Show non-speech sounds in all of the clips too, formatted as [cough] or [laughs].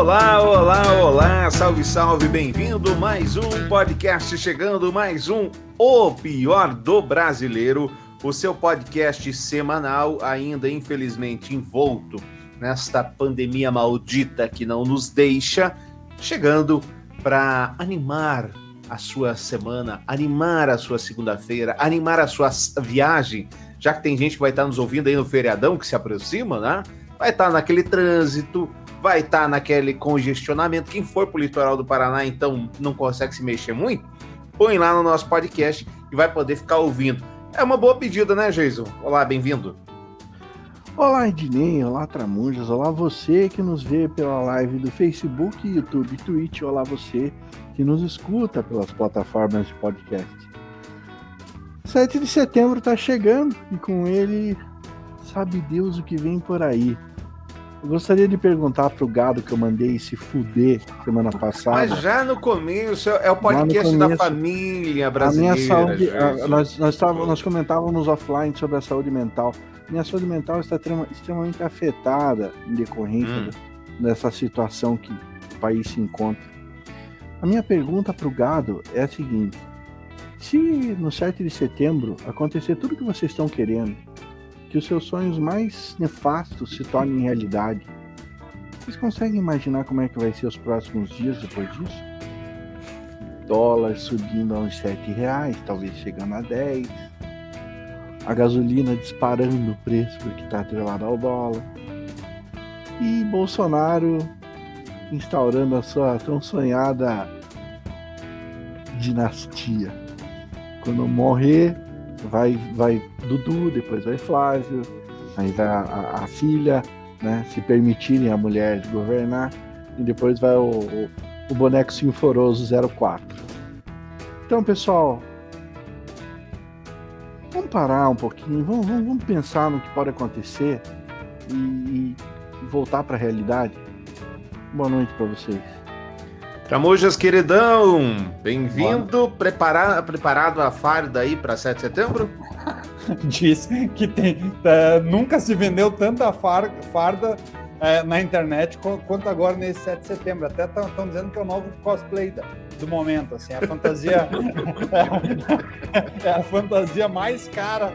Olá, olá, olá, salve, salve, bem-vindo. Mais um podcast chegando, mais um O Pior do Brasileiro, o seu podcast semanal, ainda infelizmente envolto nesta pandemia maldita que não nos deixa, chegando para animar a sua semana, animar a sua segunda-feira, animar a sua viagem, já que tem gente que vai estar nos ouvindo aí no feriadão que se aproxima, né? Vai estar naquele trânsito, vai estar naquele congestionamento. Quem for para o litoral do Paraná, então não consegue se mexer muito, põe lá no nosso podcast e vai poder ficar ouvindo. É uma boa pedida, né, Jason? Olá, bem-vindo. Olá, Ednei, olá, Tramunjas, olá você que nos vê pela live do Facebook, YouTube, Twitch, olá você que nos escuta pelas plataformas de podcast. 7 de setembro está chegando e com ele sabe Deus o que vem por aí. Eu gostaria de perguntar pro gado que eu mandei se fuder semana passada. Mas já no começo, é o podcast começo, da família brasileira. A minha saúde, a, nós, nós, tava, nós comentávamos offline sobre a saúde mental. Minha saúde mental está extremamente afetada em decorrência hum. dessa situação que o país se encontra. A minha pergunta para o gado é a seguinte: se no 7 de setembro acontecer tudo que vocês estão querendo, que os seus sonhos mais nefastos se tornem realidade, vocês conseguem imaginar como é que vai ser os próximos dias depois disso? Dólar subindo a uns 7 reais, talvez chegando a 10. A gasolina disparando o preço porque está atrelado ao dólar. E Bolsonaro instaurando a sua tão sonhada dinastia. Quando morrer, vai, vai Dudu, depois vai Flávio, aí a, a, a filha, né? Se permitirem a mulher governar, e depois vai o, o, o boneco sinforoso 04. Então, pessoal, vamos parar um pouquinho, vamos, vamos, vamos pensar no que pode acontecer e, e voltar para a realidade. Boa noite para vocês. Tramujas, queridão, bem-vindo. Preparado, preparado a farda aí para 7 de setembro? [laughs] Diz que tem, uh, nunca se vendeu tanta far, farda uh, na internet quanto agora nesse 7 de setembro. Até estão dizendo que é o novo cosplay da, do momento. Assim, a fantasia é, [laughs] [laughs] é a fantasia mais cara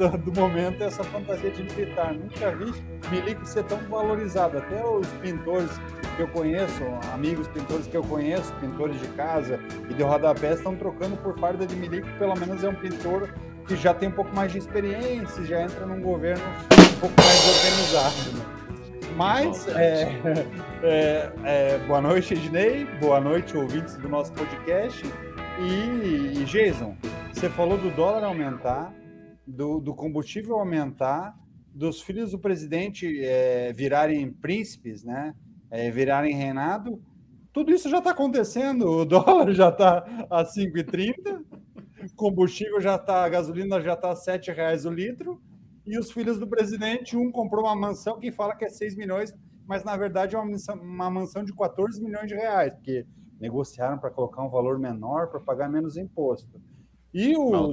do, do, momento essa fantasia de militar. Nunca vi milico ser tão valorizado. Até os pintores que eu conheço, amigos pintores que eu conheço, pintores de casa e de rodapé, estão trocando por farda de milico. Pelo menos é um pintor que já tem um pouco mais de experiência, já entra num governo um pouco mais organizado. Né? Mas, é, [laughs] é, é, boa noite, Ednei, boa noite, ouvintes do nosso podcast. E, e Jason, você falou do dólar aumentar, do, do combustível aumentar, dos filhos do presidente é, virarem príncipes, né? É, virarem reinado. Tudo isso já está acontecendo. O [laughs] dólar já está a 5,30, combustível já está, a gasolina já está a 7 reais o litro. E os filhos do presidente, um comprou uma mansão que fala que é 6 milhões, mas na verdade é uma mansão, uma mansão de 14 milhões de reais, porque negociaram para colocar um valor menor para pagar menos imposto. E o.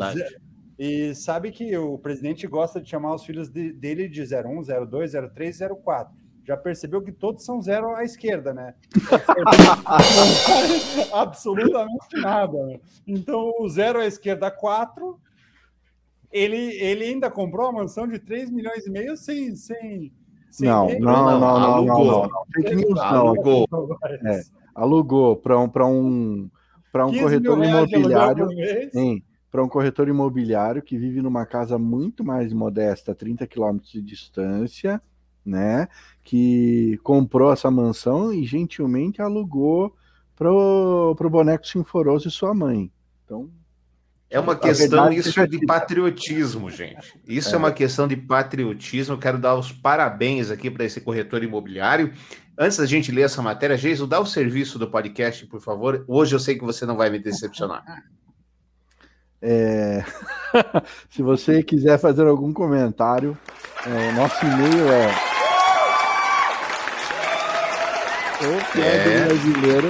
E sabe que o presidente gosta de chamar os filhos de, dele de 01, 02, 03, 04. Já percebeu que todos são zero à esquerda, né? [laughs] absolutamente nada. Né? Então, o zero à esquerda, 4. Ele, ele ainda comprou a mansão de 3 milhões e meio sem. sem, sem não, não, não, não, alugou. não, não, não. Fake news, não. Alugou. É, alugou para um, um, um corretor imobiliário. Sim para um corretor imobiliário que vive numa casa muito mais modesta, 30 quilômetros de distância, né? Que comprou essa mansão e gentilmente alugou para o boneco sinforoso e sua mãe. Então. É uma questão, isso é de patriotismo, gente. Isso é. é uma questão de patriotismo. Eu quero dar os parabéns aqui para esse corretor imobiliário. Antes da gente ler essa matéria, Geiso, dá o serviço do podcast, por favor. Hoje eu sei que você não vai me decepcionar. [laughs] É... [laughs] Se você quiser fazer algum comentário, é, nosso e-mail é o é... brasileiro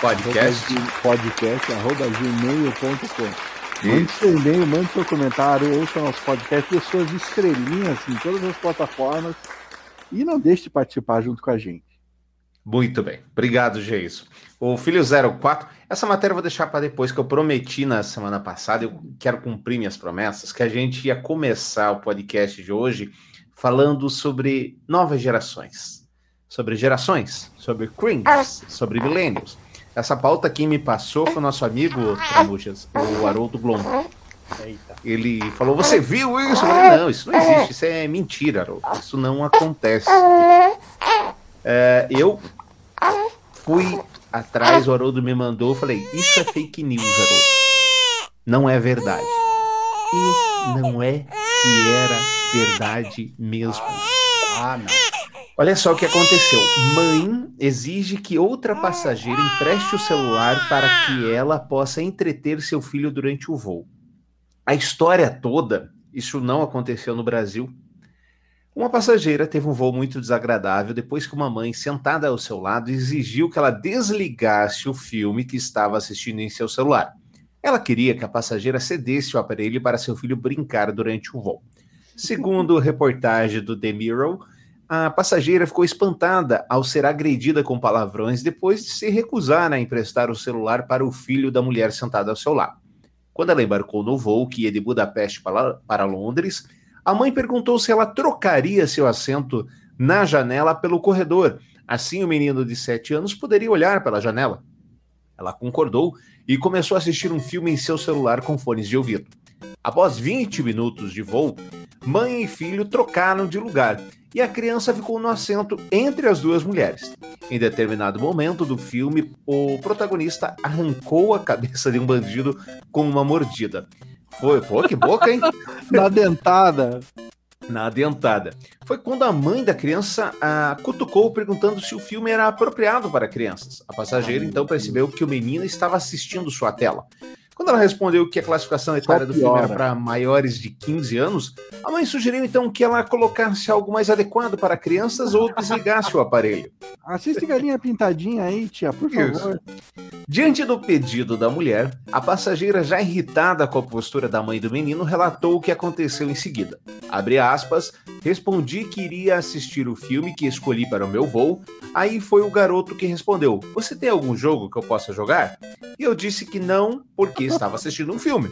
podcast podcast arroba gmail.com mande seu e-mail, mande seu comentário, ouça nosso podcast, dê suas estrelinhas em todas as plataformas e não deixe de participar junto com a gente. Muito bem. Obrigado, Geison. O Filho 04, essa matéria eu vou deixar para depois, que eu prometi na semana passada, eu quero cumprir minhas promessas, que a gente ia começar o podcast de hoje falando sobre novas gerações. Sobre gerações, sobre cringes, sobre millennials. Essa pauta quem me passou foi o nosso amigo Tramujas, o Haroldo Blom. Ele falou: Você viu isso? Eu falei, não, isso não existe, isso é mentira, Haroldo. Isso não acontece. É, eu fui atrás, o Haroldo me mandou, falei: Isso é fake news, Haroldo. Não é verdade. E não é que era verdade mesmo. Ah, não. Olha só o que aconteceu. Mãe exige que outra passageira empreste o celular para que ela possa entreter seu filho durante o voo. A história toda, isso não aconteceu no Brasil. Uma passageira teve um voo muito desagradável depois que uma mãe sentada ao seu lado exigiu que ela desligasse o filme que estava assistindo em seu celular. Ela queria que a passageira cedesse o aparelho para seu filho brincar durante o voo. Segundo reportagem do The Mirror, a passageira ficou espantada ao ser agredida com palavrões depois de se recusar a emprestar o celular para o filho da mulher sentada ao seu lado. Quando ela embarcou no voo que ia de Budapeste para, Londres, a mãe perguntou se ela trocaria seu assento na janela pelo corredor. Assim, o menino de 7 anos poderia olhar pela janela. Ela concordou e começou a assistir um filme em seu celular com fones de ouvido. Após 20 minutos de voo, mãe e filho trocaram de lugar e a criança ficou no assento entre as duas mulheres. Em determinado momento do filme, o protagonista arrancou a cabeça de um bandido com uma mordida. Foi, pô, que boca, hein? [laughs] Na dentada. Na dentada. Foi quando a mãe da criança a cutucou perguntando se o filme era apropriado para crianças. A passageira então percebeu que o menino estava assistindo sua tela. Quando ela respondeu que a classificação etária do filme era para maiores de 15 anos, a mãe sugeriu então que ela colocasse algo mais adequado para crianças ou desligasse o aparelho. [laughs] Assiste Galinha Pintadinha aí, tia, por favor. Diante do pedido da mulher, a passageira, já irritada com a postura da mãe do menino, relatou o que aconteceu em seguida. Abre aspas, respondi que iria assistir o filme que escolhi para o meu voo. Aí foi o garoto que respondeu: Você tem algum jogo que eu possa jogar? E eu disse que não, porque estava assistindo um filme.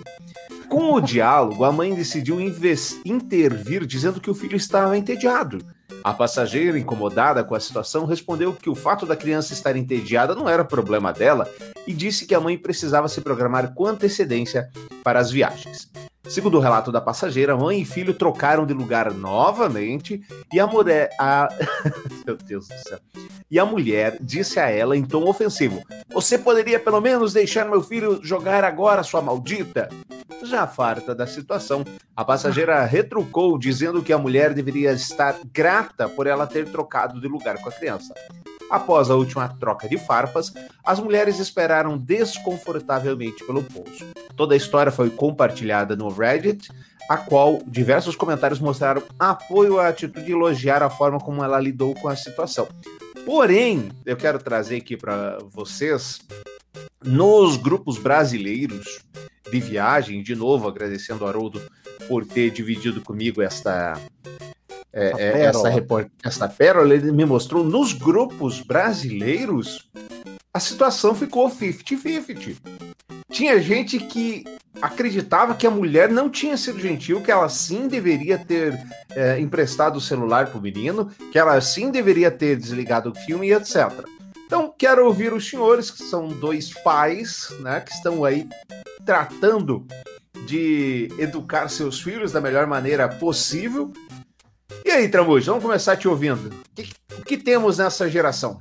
Com o diálogo, a mãe decidiu intervir, dizendo que o filho estava entediado. A passageira, incomodada com a situação, respondeu que o fato da criança estar entediada não era problema dela e disse que a mãe precisava se programar com antecedência para as viagens. Segundo o relato da passageira, mãe e filho trocaram de lugar novamente e a mulher. A... [laughs] Meu Deus do céu. E a mulher disse a ela em tom ofensivo: Você poderia pelo menos deixar meu filho jogar agora, sua maldita? Já farta da situação, a passageira retrucou, dizendo que a mulher deveria estar grata por ela ter trocado de lugar com a criança. Após a última troca de farpas, as mulheres esperaram desconfortavelmente pelo pouso. Toda a história foi compartilhada no Reddit, a qual diversos comentários mostraram apoio à atitude e elogiar a forma como ela lidou com a situação. Porém, eu quero trazer aqui para vocês, nos grupos brasileiros de viagem, de novo agradecendo ao Haroldo por ter dividido comigo esta é, é, essa, report... essa pérola, ele me mostrou nos grupos brasileiros, a situação ficou 50-50. Tinha gente que acreditava que a mulher não tinha sido gentil, que ela sim deveria ter é, emprestado o celular para o menino, que ela sim deveria ter desligado o filme e etc. Então, quero ouvir os senhores, que são dois pais, né, que estão aí tratando de educar seus filhos da melhor maneira possível e aí, Tramujo, vamos começar te ouvindo. O que, que temos nessa geração?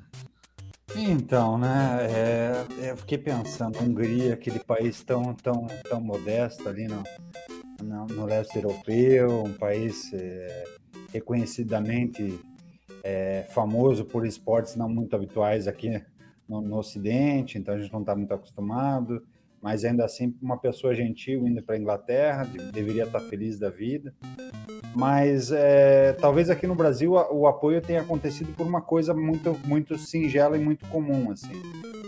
Então, né, é, eu fiquei pensando, Hungria, aquele país tão, tão, tão modesto ali no, no, no leste europeu, um país é, reconhecidamente é, famoso por esportes não muito habituais aqui no, no Ocidente, então a gente não está muito acostumado, mas ainda assim, uma pessoa gentil indo para a Inglaterra, deveria estar tá feliz da vida mas é, talvez aqui no Brasil o apoio tenha acontecido por uma coisa muito, muito singela e muito comum, assim.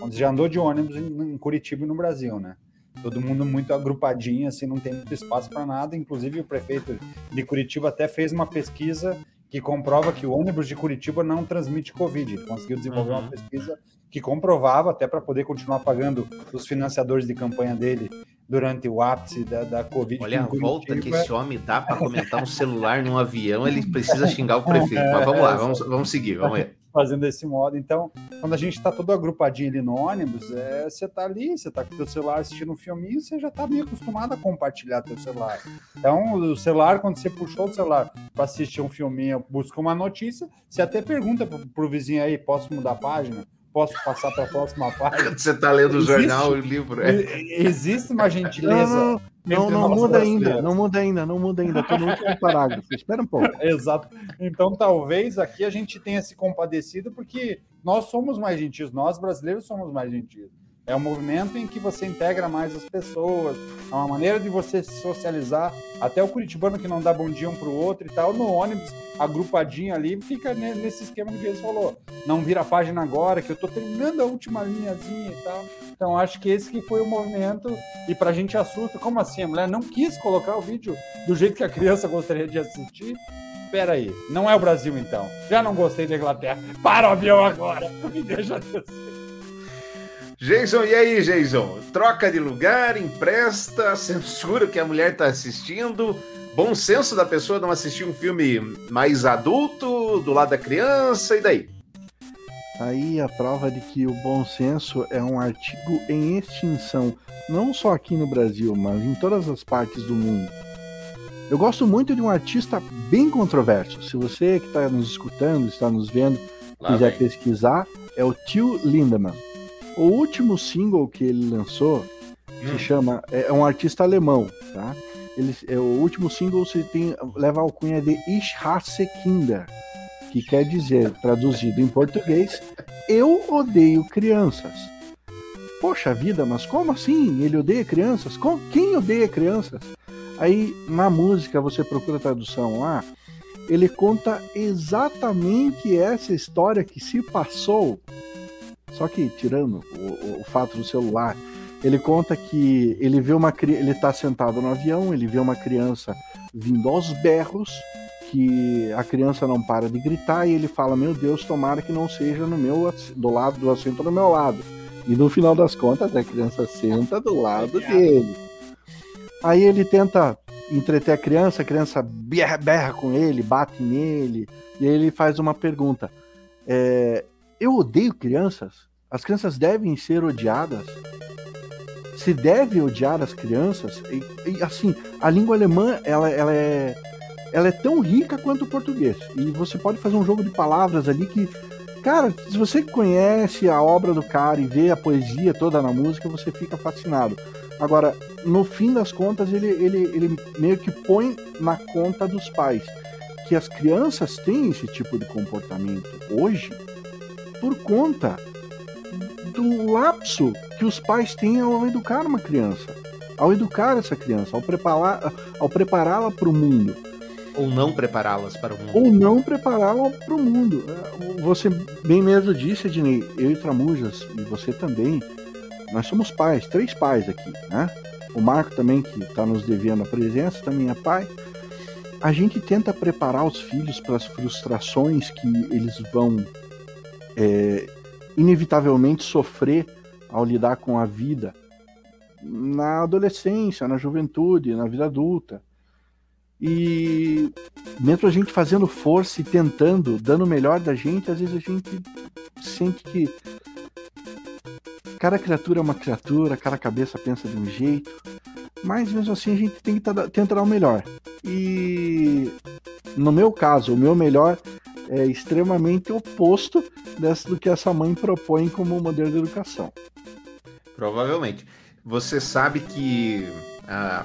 Onde já andou de ônibus em, Curitiba e no Brasil, né? Todo mundo muito agrupadinho, assim, não tem muito espaço para nada. Inclusive o prefeito de Curitiba até fez uma pesquisa que comprova que o ônibus de Curitiba não transmite Covid. Ele conseguiu desenvolver uhum. uma pesquisa que comprovava, até para poder continuar pagando os financiadores de campanha dele durante o ápice da, da Covid. Olha a volta que esse homem dá para comentar um celular num avião, ele precisa xingar o prefeito. Mas vamos lá, vamos, vamos seguir, vamos ver [laughs] fazendo desse modo. Então, quando a gente está todo agrupadinho ali no ônibus, é, você tá ali, você tá com o teu celular assistindo um filminho, você já tá meio acostumado a compartilhar teu celular. Então, o celular, quando você puxou o celular para assistir um filminho, busca uma notícia, você até pergunta pro, pro vizinho aí, posso mudar a página? Posso passar para a próxima [laughs] página. Você está lendo existe, o jornal, o livro. É. Existe uma gentileza. Não, não, não muda ainda, não muda ainda, não muda ainda. Estou no último [laughs] parágrafo. Espera um pouco. Exato. Então, talvez aqui a gente tenha se compadecido, porque nós somos mais gentis, nós brasileiros somos mais gentis. É um movimento em que você integra mais as pessoas, é uma maneira de você se socializar. Até o curitibano que não dá bom dia um para o outro e tal, no ônibus, agrupadinho ali, fica nesse esquema que eles falou. Não vira a página agora, que eu estou terminando a última linhazinha e tal. Então acho que esse que foi o movimento. E para a gente assusta, como assim? A mulher não quis colocar o vídeo do jeito que a criança gostaria de assistir. Espera aí, não é o Brasil então. Já não gostei da Inglaterra. Para o avião agora, [laughs] me deixa descer. Jason, e aí, Jason? Troca de lugar, empresta, censura que a mulher está assistindo, bom senso da pessoa não assistir um filme mais adulto, do lado da criança, e daí? Aí a prova de que o bom senso é um artigo em extinção, não só aqui no Brasil, mas em todas as partes do mundo. Eu gosto muito de um artista bem controverso. Se você que está nos escutando, está nos vendo, Lá quiser vem. pesquisar, é o Tio Lindemann. O último single que ele lançou hum. se chama. É, é um artista alemão, tá? Ele, é, o último single se tem, leva a alcunha de Ich hasse Kinder, que quer dizer, traduzido em português, Eu odeio crianças. Poxa vida, mas como assim? Ele odeia crianças? Com, quem odeia crianças? Aí na música você procura a tradução lá, ele conta exatamente essa história que se passou só que, tirando o, o fato do celular, ele conta que ele vê uma ele está sentado no avião, ele vê uma criança vindo aos berros, que a criança não para de gritar e ele fala: "Meu Deus, tomara que não seja no meu do lado do assento do meu lado". E no final das contas, a criança senta do lado dele. Aí ele tenta entreter a criança, a criança berra, berra com ele, bate nele, e aí ele faz uma pergunta: é, eu odeio crianças. As crianças devem ser odiadas. Se deve odiar as crianças. E, e, assim, a língua alemã ela, ela, é, ela é tão rica quanto o português. E você pode fazer um jogo de palavras ali que, cara, se você conhece a obra do cara e vê a poesia toda na música, você fica fascinado. Agora, no fim das contas, ele, ele, ele meio que põe na conta dos pais que as crianças têm esse tipo de comportamento hoje por conta do lapso que os pais têm ao educar uma criança, ao educar essa criança, ao prepará-la ao prepará-la para o mundo. Ou não prepará-las para o mundo. Ou não prepará-la para o mundo. Você bem mesmo disse, Ednei, eu e Tramujas, e você também, nós somos pais, três pais aqui, né? O Marco também, que está nos devendo a presença, também é pai. A gente tenta preparar os filhos para as frustrações que eles vão é, inevitavelmente sofrer ao lidar com a vida na adolescência, na juventude, na vida adulta. E mesmo a gente fazendo força e tentando, dando o melhor da gente, às vezes a gente sente que cada criatura é uma criatura, cada cabeça pensa de um jeito, mas mesmo assim a gente tem que tentar dar o melhor. E no meu caso, o meu melhor é extremamente oposto dessa do que essa mãe propõe como modelo de educação. Provavelmente. Você sabe que a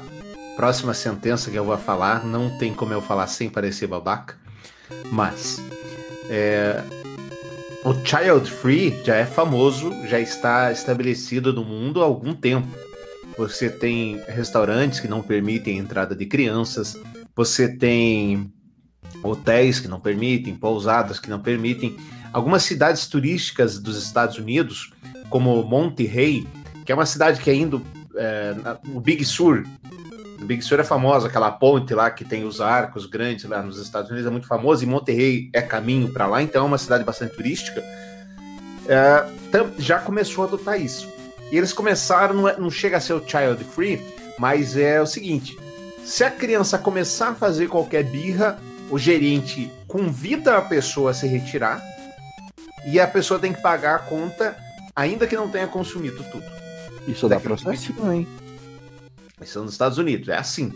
próxima sentença que eu vou falar não tem como eu falar sem parecer babaca, mas é, o child free já é famoso, já está estabelecido no mundo há algum tempo. Você tem restaurantes que não permitem a entrada de crianças, você tem hotéis que não permitem, pousadas que não permitem. Algumas cidades turísticas dos Estados Unidos, como Monterey, que é uma cidade que é indo é, no Big Sur, Big Sur é famosa, aquela ponte lá que tem os arcos grandes lá nos Estados Unidos é muito famosa e Monterrey é caminho para lá, então é uma cidade bastante turística. É, já começou a adotar isso. E eles começaram, é, não chega a ser o child free, mas é o seguinte: se a criança começar a fazer qualquer birra, o gerente convida a pessoa a se retirar e a pessoa tem que pagar a conta, ainda que não tenha consumido tudo. Isso dá processinho, hein? Isso é nos Estados Unidos, é assim.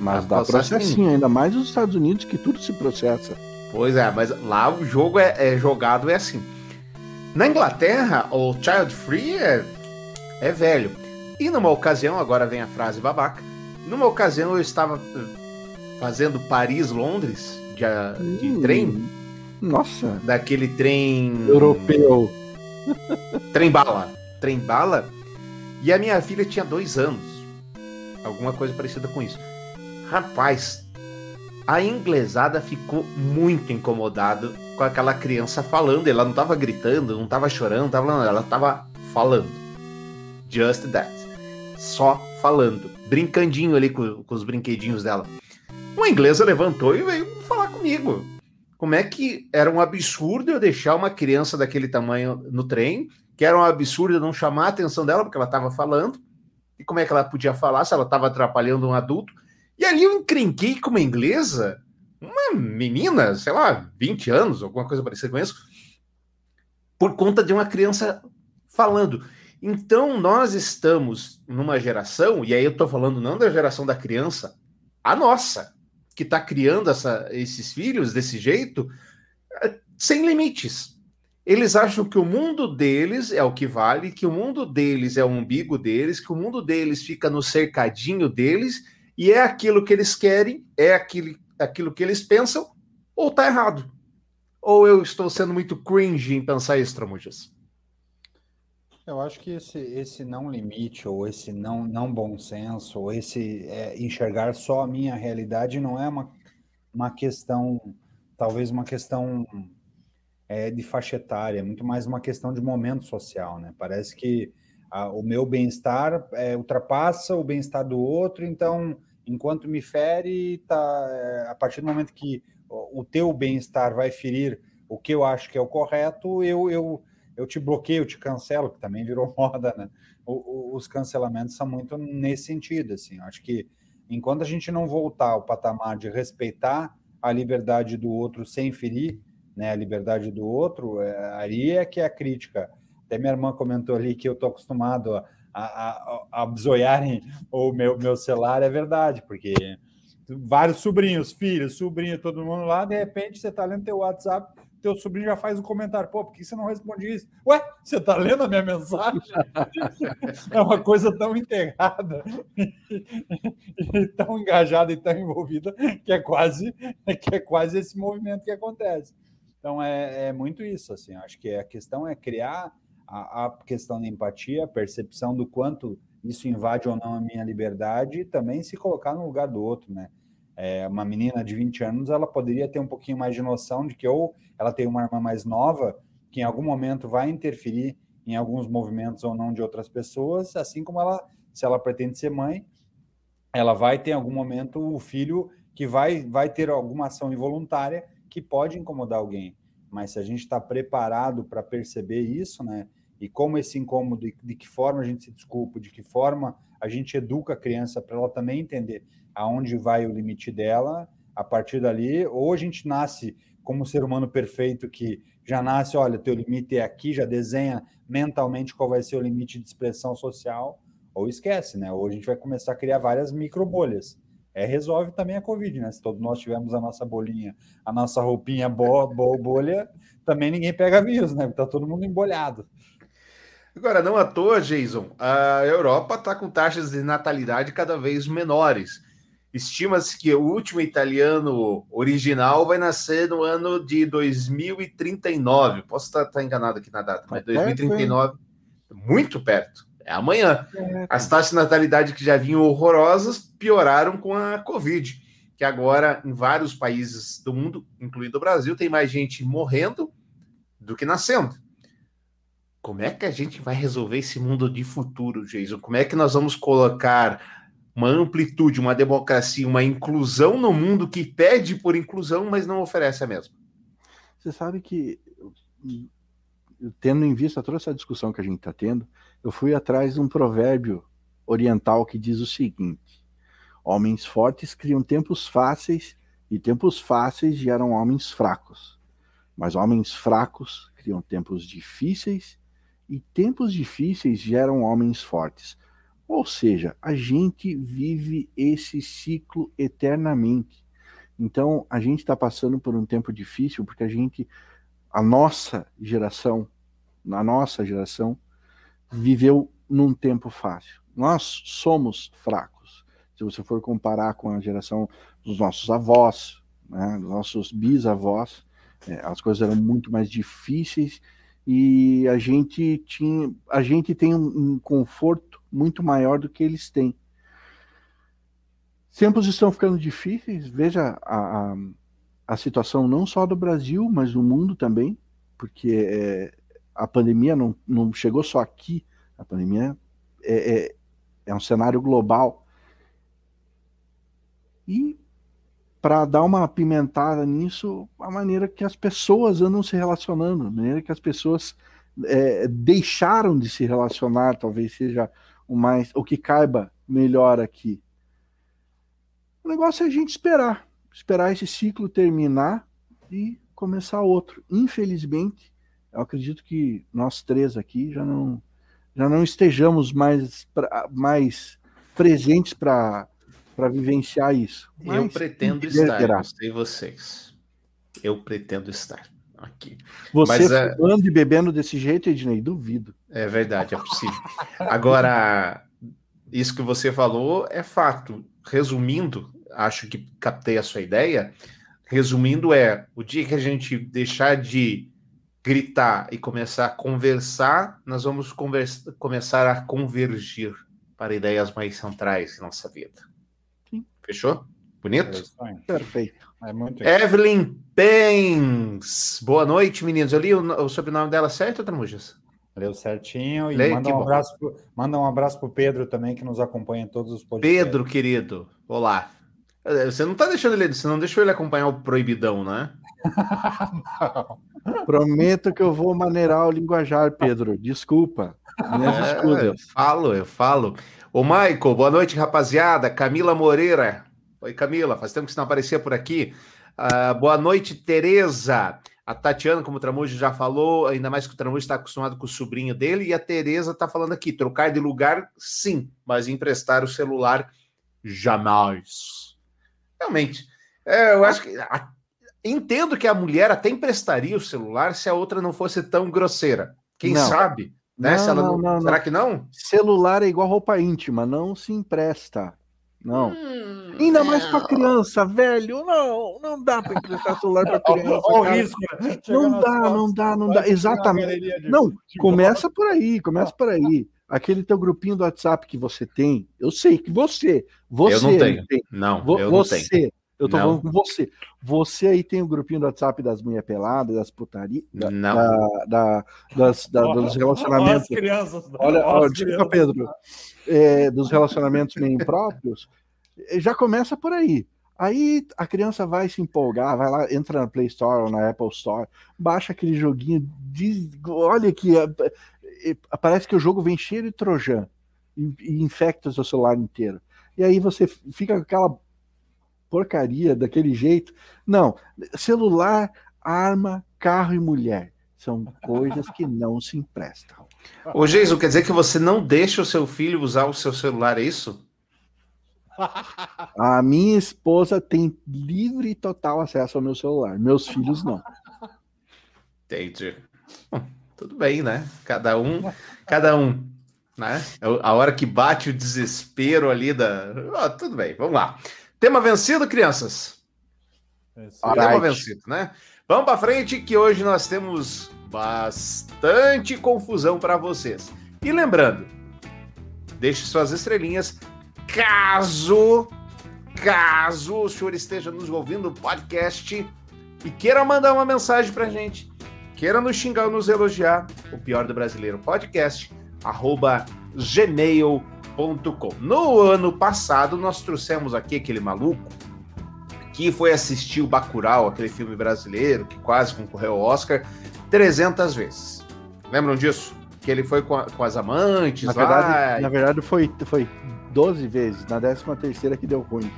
Mas dá processinho, ainda mais nos Estados Unidos que tudo se processa. Pois é, mas lá o jogo é, é jogado é assim. Na Inglaterra, o child free é, é velho. E numa ocasião, agora vem a frase babaca, numa ocasião eu estava fazendo Paris-Londres de, de hum, trem. Nossa! Daquele trem. Europeu. Trem bala. Trem bala. E a minha filha tinha dois anos. Alguma coisa parecida com isso. Rapaz, a inglesada ficou muito incomodada com aquela criança falando. Ela não tava gritando, não tava chorando, não tava, ela tava falando. Just that. Só falando. Brincandinho ali com, com os brinquedinhos dela. Uma inglesa levantou e veio falar comigo. Como é que era um absurdo eu deixar uma criança daquele tamanho no trem, que era um absurdo eu não chamar a atenção dela porque ela estava falando, e como é que ela podia falar se ela estava atrapalhando um adulto. E ali eu encrenquei com uma inglesa uma menina, sei lá, 20 anos, alguma coisa parecida com isso, por conta de uma criança falando. Então, nós estamos numa geração, e aí eu estou falando não da geração da criança, a nossa, que está criando essa, esses filhos desse jeito, é, sem limites. Eles acham que o mundo deles é o que vale, que o mundo deles é o umbigo deles, que o mundo deles fica no cercadinho deles, e é aquilo que eles querem, é aquilo, aquilo que eles pensam, ou tá errado. Ou eu estou sendo muito cringe em pensar isso, Tramujas? Eu acho que esse, esse não limite, ou esse não, não bom senso, ou esse é, enxergar só a minha realidade não é uma, uma questão, talvez uma questão é, de faixa etária, é muito mais uma questão de momento social, né? Parece que a, o meu bem-estar é, ultrapassa o bem-estar do outro, então enquanto me fere, tá, é, a partir do momento que o teu bem-estar vai ferir o que eu acho que é o correto, eu, eu, eu te bloqueio, eu te cancelo, que também virou [laughs] moda, né? O, o, os cancelamentos são muito nesse sentido, assim. Acho que enquanto a gente não voltar ao patamar de respeitar a liberdade do outro sem ferir, né, a liberdade do outro, é, aí é que é a crítica. Até minha irmã comentou ali que eu estou acostumado a a, a, a o meu, meu celular é verdade, porque vários sobrinhos, filhos, sobrinho, todo mundo lá, de repente você está lendo teu WhatsApp, teu sobrinho já faz um comentário, pô, por que você não responde isso? Ué, você está lendo a minha mensagem? [laughs] é uma coisa tão integrada [laughs] e tão engajada e tão envolvida que é quase que é quase esse movimento que acontece. Então é, é muito isso, assim, acho que a questão é criar a, a questão da empatia, a percepção do quanto isso invade ou não a minha liberdade e também se colocar no lugar do outro, né? É, uma menina de 20 anos, ela poderia ter um pouquinho mais de noção de que ou ela tem uma irmã mais nova, que em algum momento vai interferir em alguns movimentos ou não de outras pessoas, assim como ela, se ela pretende ser mãe, ela vai ter em algum momento o filho que vai, vai ter alguma ação involuntária que pode incomodar alguém. Mas se a gente está preparado para perceber isso, né? e como esse incômodo, de que forma a gente se desculpa, de que forma a gente educa a criança para ela também entender aonde vai o limite dela, a partir dali, ou a gente nasce como um ser humano perfeito que já nasce, olha, teu limite é aqui, já desenha mentalmente qual vai ser o limite de expressão social, ou esquece, né? Ou a gente vai começar a criar várias micro bolhas. É, resolve também a Covid, né? Se todos nós tivermos a nossa bolinha, a nossa roupinha boa, boa bolha, também ninguém pega vírus, né? Tá todo mundo embolhado. Agora, não à toa, Jason, a Europa está com taxas de natalidade cada vez menores. Estima-se que o último italiano original vai nascer no ano de 2039. Posso estar, estar enganado aqui na data, mas 2039, tá muito perto. É amanhã. As taxas de natalidade que já vinham horrorosas pioraram com a Covid, que agora em vários países do mundo, incluindo o Brasil, tem mais gente morrendo do que nascendo. Como é que a gente vai resolver esse mundo de futuro, Jason? Como é que nós vamos colocar uma amplitude, uma democracia, uma inclusão no mundo que pede por inclusão, mas não oferece a mesma. Você sabe que, tendo em vista toda essa discussão que a gente está tendo, eu fui atrás de um provérbio oriental que diz o seguinte: Homens fortes criam tempos fáceis e tempos fáceis geram homens fracos. Mas homens fracos criam tempos difíceis e tempos difíceis geram homens fortes. Ou seja, a gente vive esse ciclo eternamente. Então, a gente está passando por um tempo difícil porque a gente, a nossa geração, na nossa geração, viveu num tempo fácil. Nós somos fracos. Se você for comparar com a geração dos nossos avós, né, dos nossos bisavós, é, as coisas eram muito mais difíceis e a gente tinha, a gente tem um, um conforto muito maior do que eles têm. Tempos estão ficando difíceis, veja a, a, a situação não só do Brasil, mas do mundo também, porque é, a pandemia não, não chegou só aqui, a pandemia é, é, é um cenário global. E para dar uma apimentada nisso, a maneira que as pessoas andam se relacionando, a maneira que as pessoas é, deixaram de se relacionar, talvez seja o mais o que caiba melhor aqui. O negócio é a gente esperar, esperar esse ciclo terminar e começar outro. Infelizmente, eu acredito que nós três aqui já não já não estejamos mais mais presentes para para vivenciar isso. Mas, eu pretendo estar, não sei vocês. Eu pretendo estar aqui. Você Mas, é, e bebendo desse jeito, Ednei, duvido. É verdade, é possível. Agora, isso que você falou é fato. Resumindo, acho que captei a sua ideia. Resumindo, é o dia que a gente deixar de gritar e começar a conversar, nós vamos conversa, começar a convergir para ideias mais centrais em nossa vida. Fechou? Bonito? É Perfeito. É muito Evelyn Pens. Boa noite, meninos. Eu li o, o sobrenome dela certo, Tramujas? Leu certinho. E Lei, manda, um abraço pro, manda um abraço para o Pedro também, que nos acompanha em todos os podcasts. Pedro, querido. Olá. É, você não está deixando ele, você não deixou ele acompanhar o Proibidão, né? [laughs] não. Prometo que eu vou maneirar o linguajar, Pedro. Desculpa. É, eu falo, eu falo. Ô, Michael, boa noite, rapaziada. Camila Moreira. Oi, Camila, faz tempo que você não aparecia por aqui. Uh, boa noite, Tereza. A Tatiana, como o Tramujo já falou, ainda mais que o Tramujo está acostumado com o sobrinho dele, e a Tereza está falando aqui: trocar de lugar, sim, mas emprestar o celular, jamais. Realmente, é, eu acho que. A, entendo que a mulher até emprestaria o celular se a outra não fosse tão grosseira. Quem não. sabe? Né? Não, não, não, será que não? Celular é igual roupa íntima, não se empresta. Não. Hum, Ainda mais para criança, velho. Não, não dá para emprestar celular para criança. [laughs] Olha o risco. Né? Não dá, não dá, não dá. Exatamente. Não, começa por aí, começa por aí. Aquele teu grupinho do WhatsApp que você tem, eu sei que você, você eu não tenho. Tem, não, eu você, não tenho. Eu tô não. falando com você. Você aí tem o um grupinho do WhatsApp das mulher peladas, das putarias, da, da, das, da, dos relacionamentos. Olha, crianças, olha, olha desculpa, Pedro. É, dos relacionamentos meio impróprios. Eh, já começa por aí. Aí a criança vai se empolgar, vai lá, entra na Play Store ou na Apple Store, baixa aquele joguinho, diz, olha que eh, eh, parece que o jogo vem cheio de trojan e, e infecta o seu celular inteiro. E aí você fica com aquela porcaria daquele jeito. Não, celular, arma, carro e mulher são coisas que não se emprestam. Ô, Geiso, quer dizer que você não deixa o seu filho usar o seu celular, é isso? A minha esposa tem livre e total acesso ao meu celular. Meus filhos não. Entendi. [laughs] tudo bem, né? Cada um, cada um, né? A hora que bate o desespero ali da. Oh, tudo bem, vamos lá. Tema vencido, crianças? Tema vencido, né? Vamos para frente que hoje nós temos bastante confusão para vocês. E lembrando, deixe suas estrelinhas caso, caso o senhor esteja nos ouvindo no podcast e queira mandar uma mensagem pra gente, queira nos xingar ou nos elogiar, o pior do brasileiro podcast, arroba gmail.com. No ano passado, nós trouxemos aqui aquele maluco que foi assistir o Bacurau, aquele filme brasileiro que quase concorreu ao Oscar, 300 vezes. Lembram disso? Que ele foi com, a, com as amantes na lá. Verdade, na verdade, foi, foi 12 vezes. Na 13 terceira que deu ruim.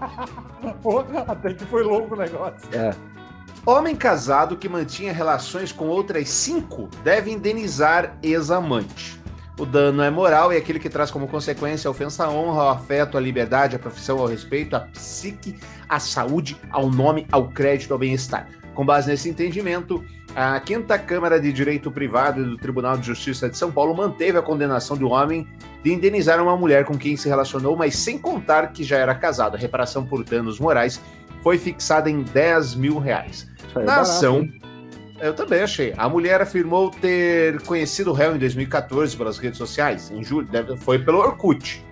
[laughs] Até que foi louco o negócio. É. Homem casado que mantinha relações com outras cinco deve indenizar ex-amante. O dano é moral e é aquele que traz como consequência a ofensa à honra, ao afeto, à liberdade, à profissão, ao respeito, à psique, à saúde, ao nome, ao crédito, ao bem-estar. Com base nesse entendimento, a Quinta Câmara de Direito Privado do Tribunal de Justiça de São Paulo manteve a condenação do homem de indenizar uma mulher com quem se relacionou, mas sem contar que já era casado. A reparação por danos morais foi fixada em 10 mil reais. Na barato, ação? Eu também achei. A mulher afirmou ter conhecido o réu em 2014 pelas redes sociais. Em julho, foi pelo Orkut.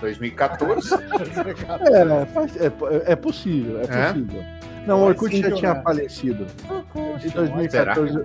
2014. [laughs] é, é, é, possível, é, é? possível. Não, o Orkut já tinha né? falecido. Em 2014,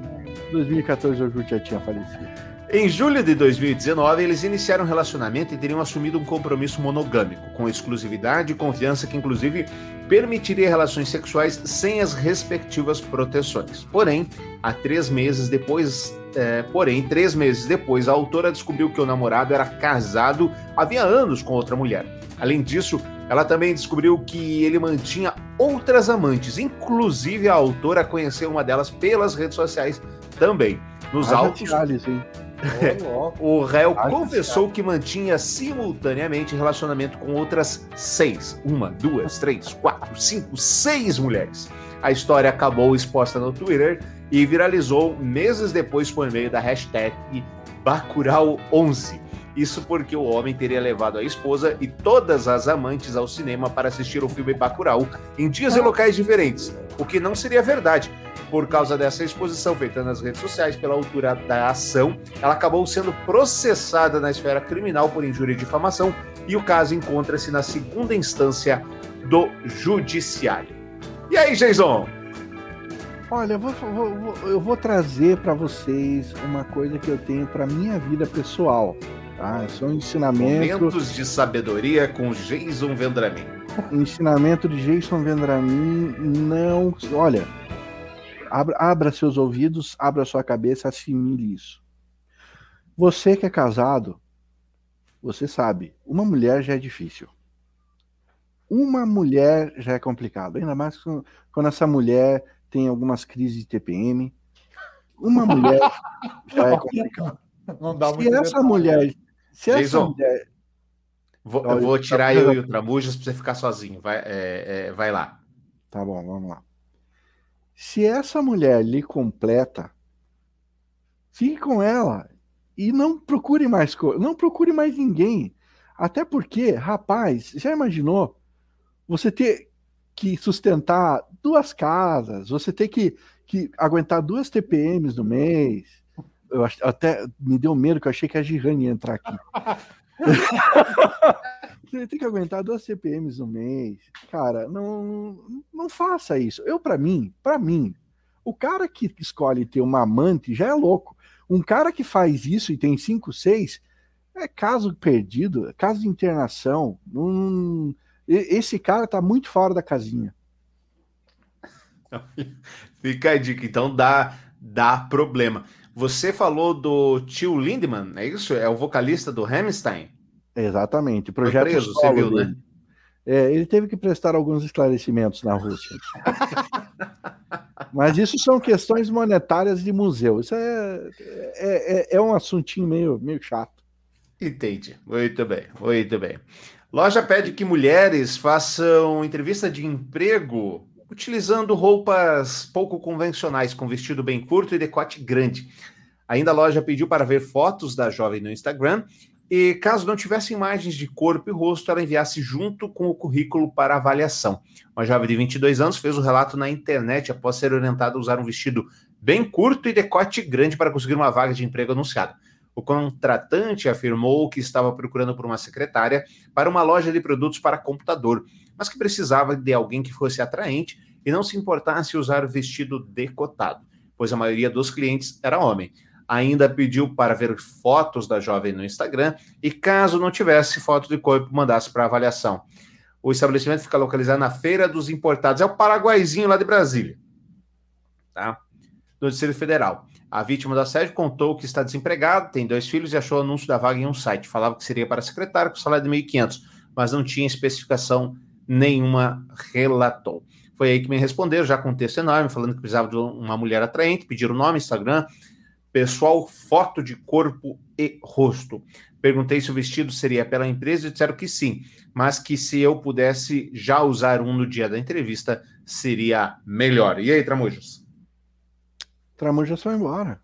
2014 o Orkut já tinha falecido. Em julho de 2019, eles iniciaram um relacionamento e teriam assumido um compromisso monogâmico, com exclusividade e confiança que, inclusive, permitiria relações sexuais sem as respectivas proteções. Porém, há três meses depois, é, porém, três meses depois, a autora descobriu que o namorado era casado havia anos com outra mulher. Além disso, ela também descobriu que ele mantinha outras amantes, inclusive a autora conheceu uma delas pelas redes sociais também. Nos Haja autos. Tirales, hein? [laughs] o réu confessou que mantinha simultaneamente relacionamento com outras seis. Uma, duas, três, quatro, cinco, seis mulheres. A história acabou exposta no Twitter e viralizou meses depois por meio da hashtag Bacurau11. Isso porque o homem teria levado a esposa e todas as amantes ao cinema para assistir o filme Bacurau em dias e locais diferentes, o que não seria verdade, por causa dessa exposição feita nas redes sociais pela altura da ação, ela acabou sendo processada na esfera criminal por injúria e difamação e o caso encontra-se na segunda instância do judiciário. E aí, Jason? Olha, eu vou, vou, eu vou trazer para vocês uma coisa que eu tenho para minha vida pessoal. Tá? É um ensinamento. Momentos de sabedoria com Jason Vendramin. Ensinamento de Jason Vendramin não. Olha, Abra, abra seus ouvidos, abra sua cabeça, assimile isso. Você que é casado, você sabe, uma mulher já é difícil. Uma mulher já é complicado, ainda mais quando essa mulher tem algumas crises de TPM. Uma mulher [laughs] já é complicado. Não dá se essa detalhe. mulher, se Jason, essa mulher, vou, eu vou tirar eu e o Tramujas para você ficar sozinho. Vai, é, é, vai lá. Tá bom, vamos lá. Se essa mulher lhe completa, fique com ela e não procure mais não procure mais ninguém. Até porque, rapaz, já imaginou você ter que sustentar duas casas, você ter que, que aguentar duas TPMs no mês. Eu até me deu medo que eu achei que a Girane ia entrar aqui. [laughs] Você tem que aguentar duas CPMs no mês. Cara, não, não faça isso. Eu, para mim, para mim, o cara que escolhe ter uma amante já é louco. Um cara que faz isso e tem cinco, seis, é caso perdido, é caso de internação. esse cara tá muito fora da casinha. [laughs] Fica a dica, então dá, dá problema. Você falou do tio Lindemann, é isso? É o vocalista do Hammerstein? Exatamente. Projeto Foi preso, você viu, né? É, ele teve que prestar alguns esclarecimentos na Rússia. [laughs] Mas isso são questões monetárias de museu. Isso é, é, é, é um assuntinho meio, meio chato. Entendi. Muito bem, muito bem. Loja pede que mulheres façam entrevista de emprego utilizando roupas pouco convencionais, com vestido bem curto e decote grande. Ainda a loja pediu para ver fotos da jovem no Instagram e caso não tivesse imagens de corpo e rosto, ela enviasse junto com o currículo para avaliação. Uma jovem de 22 anos fez o relato na internet após ser orientada a usar um vestido bem curto e decote grande para conseguir uma vaga de emprego anunciada. O contratante afirmou que estava procurando por uma secretária para uma loja de produtos para computador, mas que precisava de alguém que fosse atraente e não se importasse usar vestido decotado, pois a maioria dos clientes era homem. ainda pediu para ver fotos da jovem no Instagram e, caso não tivesse foto de corpo, mandasse para avaliação. O estabelecimento fica localizado na Feira dos Importados, é o Paraguaizinho lá de Brasília, tá? Do Distrito Federal. A vítima do assédio contou que está desempregado, tem dois filhos e achou o anúncio da vaga em um site. Falava que seria para secretário com salário de 1.500, mas não tinha especificação nenhuma, relatou. Foi aí que me responderam, já com um texto enorme, falando que precisava de uma mulher atraente, pediram o nome, Instagram, pessoal, foto de corpo e rosto. Perguntei se o vestido seria pela empresa e disseram que sim, mas que se eu pudesse já usar um no dia da entrevista, seria melhor. E aí, Tramujas? Tramujas foi embora.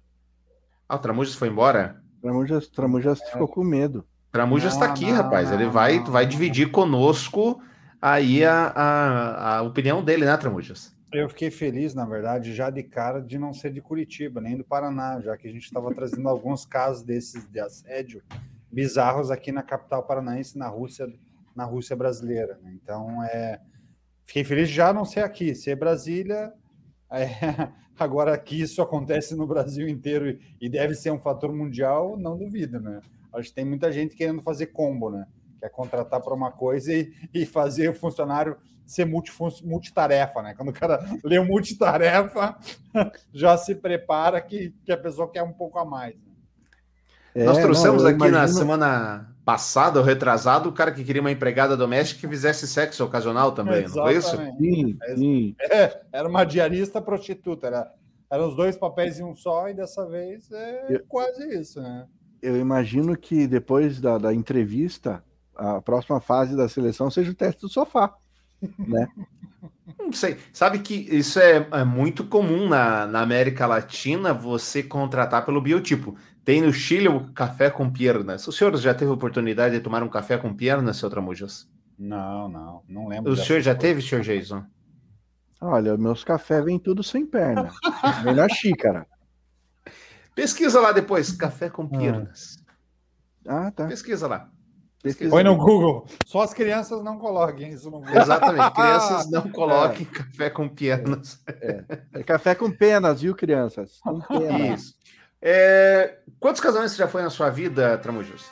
Ah, o Tramujas foi embora? Tramujas, Tramujas é. ficou com medo. Tramujas está aqui, rapaz. Ele vai, vai dividir conosco aí a, a, a opinião dele, né, Tramujas? Eu fiquei feliz, na verdade, já de cara de não ser de Curitiba, nem do Paraná, já que a gente estava trazendo alguns casos desses de assédio bizarros aqui na capital paranaense, na Rússia, na Rússia brasileira. Né? Então, é, fiquei feliz já não ser aqui, ser Brasília. [laughs] É, agora que isso acontece no Brasil inteiro e deve ser um fator mundial, não duvido, né? Acho que tem muita gente querendo fazer combo, né? Quer contratar para uma coisa e, e fazer o funcionário ser multitarefa, né? Quando o cara lê o multitarefa, [laughs] já se prepara que, que a pessoa quer um pouco a mais. Né? É, Nós trouxemos não, aqui imagino... na semana passada, ou retrasado, o cara que queria uma empregada doméstica que fizesse sexo ocasional também, não foi isso? Sim, sim. É, era uma diarista prostituta, era, eram os dois papéis em um só, e dessa vez é eu, quase isso, né? Eu imagino que depois da, da entrevista, a próxima fase da seleção seja o teste do sofá né? Não sei. Sabe que isso é, é muito comum na, na, América Latina você contratar pelo biotipo. Tem no Chile o café com piernas. O senhor já teve oportunidade de tomar um café com piernas, seu Tramujas? Não, não, não lembro. O senhor já coisa. teve, senhor Jason? Olha, meus cafés vêm tudo sem perna. Vem na xícara. Pesquisa lá depois, café com piernas. Ah, tá. Pesquisa lá. Põe no Google. Só as crianças não coloquem isso no Google. Exatamente. [laughs] Crianças não coloquem é. café com penas. É. [laughs] é. café com penas, viu, crianças? Com penas. Isso. É... Quantos casamentos já foi na sua vida, Tramujos?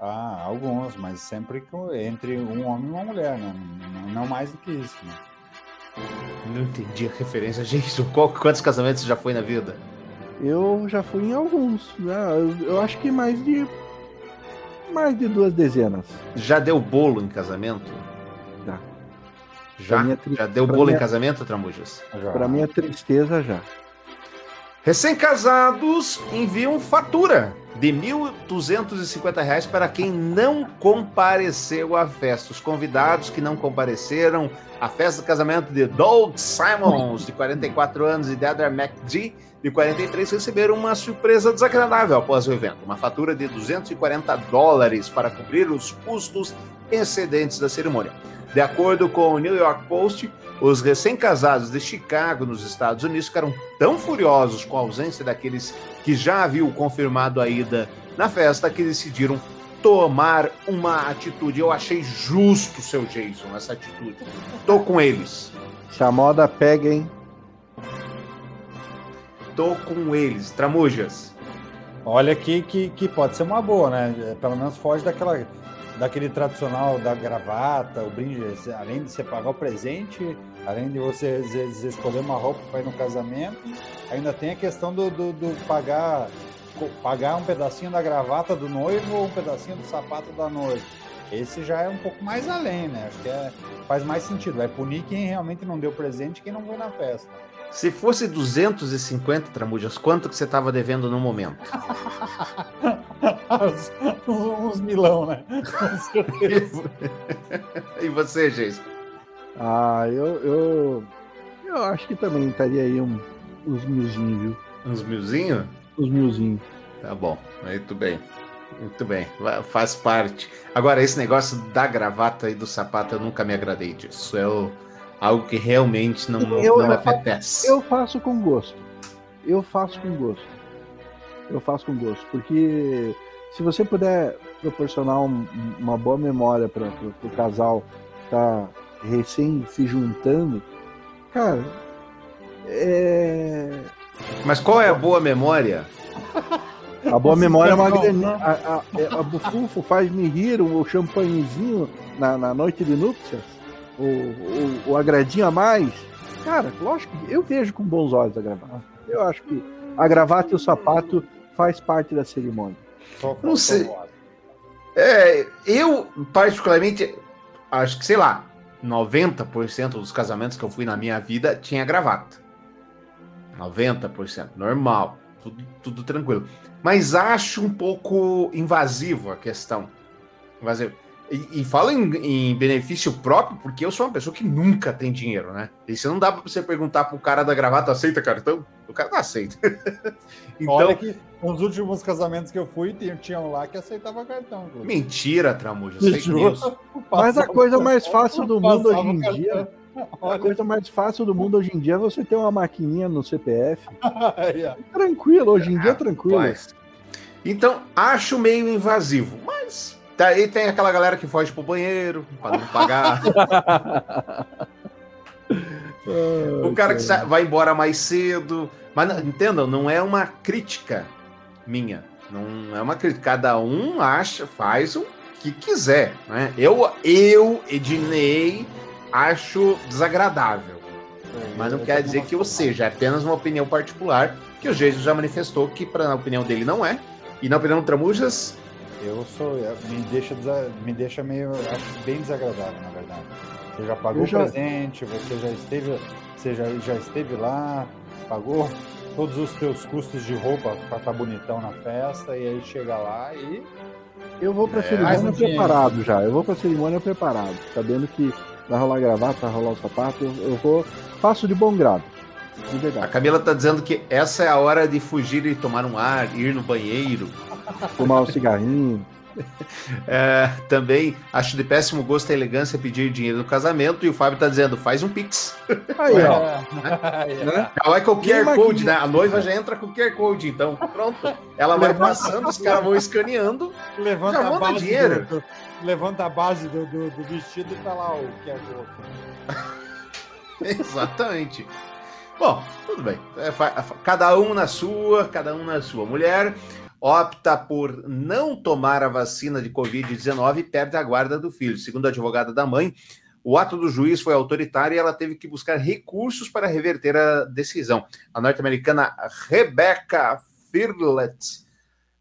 Ah, alguns, mas sempre entre um homem e uma mulher, né? Não mais do que isso, né? Não entendi a referência, gente. Quantos casamentos já foi na vida? Eu já fui em alguns. Né? Eu acho que mais de mais de duas dezenas. Já deu bolo em casamento? Já. Já? Tri... Já deu bolo minha... em casamento, Tramujas? Para minha tristeza, já. Recém-casados enviam fatura de R$ 1.250 para quem não compareceu à festa. Os convidados que não compareceram à festa de casamento de Doug Simons, de 44 anos, e Heather McGee, de 43, receberam uma surpresa desagradável após o evento. Uma fatura de 240 dólares para cobrir os custos excedentes da cerimônia. De acordo com o New York Post, os recém-casados de Chicago, nos Estados Unidos, ficaram tão furiosos com a ausência daqueles que já haviam confirmado a ida na festa que decidiram tomar uma atitude. Eu achei justo, seu Jason, essa atitude. Tô com eles. Se a moda pega, hein? Tô com eles. Tramujas. Olha que, que, que pode ser uma boa, né? Pelo menos foge daquela daquele tradicional da gravata, o brinde, além de você pagar o presente, além de você escolher uma roupa para ir no casamento, ainda tem a questão do, do, do, pagar pagar um pedacinho da gravata do noivo ou um pedacinho do sapato da noiva. Esse já é um pouco mais além, né? Acho que é, faz mais sentido. Vai punir quem realmente não deu presente quem não foi na festa. Se fosse 250 tramujas, quanto que você estava devendo no momento? uns, uns milão, né? [laughs] e você, Geis? Ah, eu, eu, eu acho que também estaria aí um, uns milzinhos, viu? Uns milzinhos? Uns milzinhos. Tá bom, muito bem. Muito bem, faz parte. Agora, esse negócio da gravata e do sapato, eu nunca me agradei disso. Eu Algo que realmente não, eu, não me apetece. Eu faço com gosto. Eu faço com gosto. Eu faço com gosto. Porque se você puder proporcionar um, uma boa memória para o casal tá recém se juntando, cara, é. Mas qual é a boa memória? [laughs] A boa memória é uma graninha. A, a, é, a bufufo faz-me rir, o champanhezinho na, na noite de núpcias, o, o, o agradinho a mais. Cara, lógico, eu vejo com bons olhos a gravata. Eu acho que a gravata e o sapato faz parte da cerimônia. Não sei. É, eu, particularmente, acho que, sei lá, 90% dos casamentos que eu fui na minha vida tinha gravata. 90%, normal, tudo, tudo tranquilo. Mas acho um pouco invasivo a questão. Invasivo. E, e falo em, em, benefício próprio, porque eu sou uma pessoa que nunca tem dinheiro, né? E se não dá para você perguntar pro cara da gravata, aceita cartão? O cara não aceita. [laughs] então, Olha que nos últimos casamentos que eu fui, tinham lá que aceitava cartão. Inclusive. Mentira, Tramuja, Mas a coisa mais fácil do mundo hoje em dia. [laughs] A coisa mais fácil do mundo hoje em dia é você ter uma maquininha no CPF. [laughs] tranquilo, hoje em dia é tranquilo. Então, acho meio invasivo, mas Daí tem aquela galera que foge pro banheiro para não pagar. [laughs] o cara que vai embora mais cedo. Mas entendam, não é uma crítica minha. Não é uma crítica. Cada um acha, faz o que quiser. Né? Eu, eu, Ednei, acho desagradável. Mas não quer dizer que eu seja, é apenas uma opinião particular, que o Jesus já manifestou que, para a opinião dele, não é. E na opinião do Tramujas, eu sou. Me deixa, me deixa meio. Acho bem desagradável, na verdade. Você já pagou o já... presente, você já esteve. Você já, já esteve lá, pagou todos os teus custos de roupa para estar tá bonitão na festa, e aí chega lá e. Eu vou pra é, cerimônia preparado já. Eu vou pra cerimônia preparado, sabendo que vai rolar gravata, vai rolar o sapato. Eu, eu vou. Faço de bom grado. De a Camila tá dizendo que essa é a hora de fugir e tomar um ar, ir no banheiro. Fumar um cigarrinho. É, também acho de péssimo gosto a elegância pedir dinheiro no casamento e o Fábio tá dizendo, faz um pix. Aí, ó. É. Né? Ela vai com o QR Code, né? A noiva já entra com o QR Code, então pronto. Ela vai passando, os caras vão escaneando, levanta já manda dinheiro. Do, levanta a base do, do, do, vestido e tá lá o QR Code. [laughs] Exatamente. Bom, tudo bem. É, cada um na sua, cada um na sua. Mulher opta por não tomar a vacina de Covid-19 e perde a guarda do filho. Segundo a advogada da mãe, o ato do juiz foi autoritário e ela teve que buscar recursos para reverter a decisão. A norte-americana Rebecca Firlet,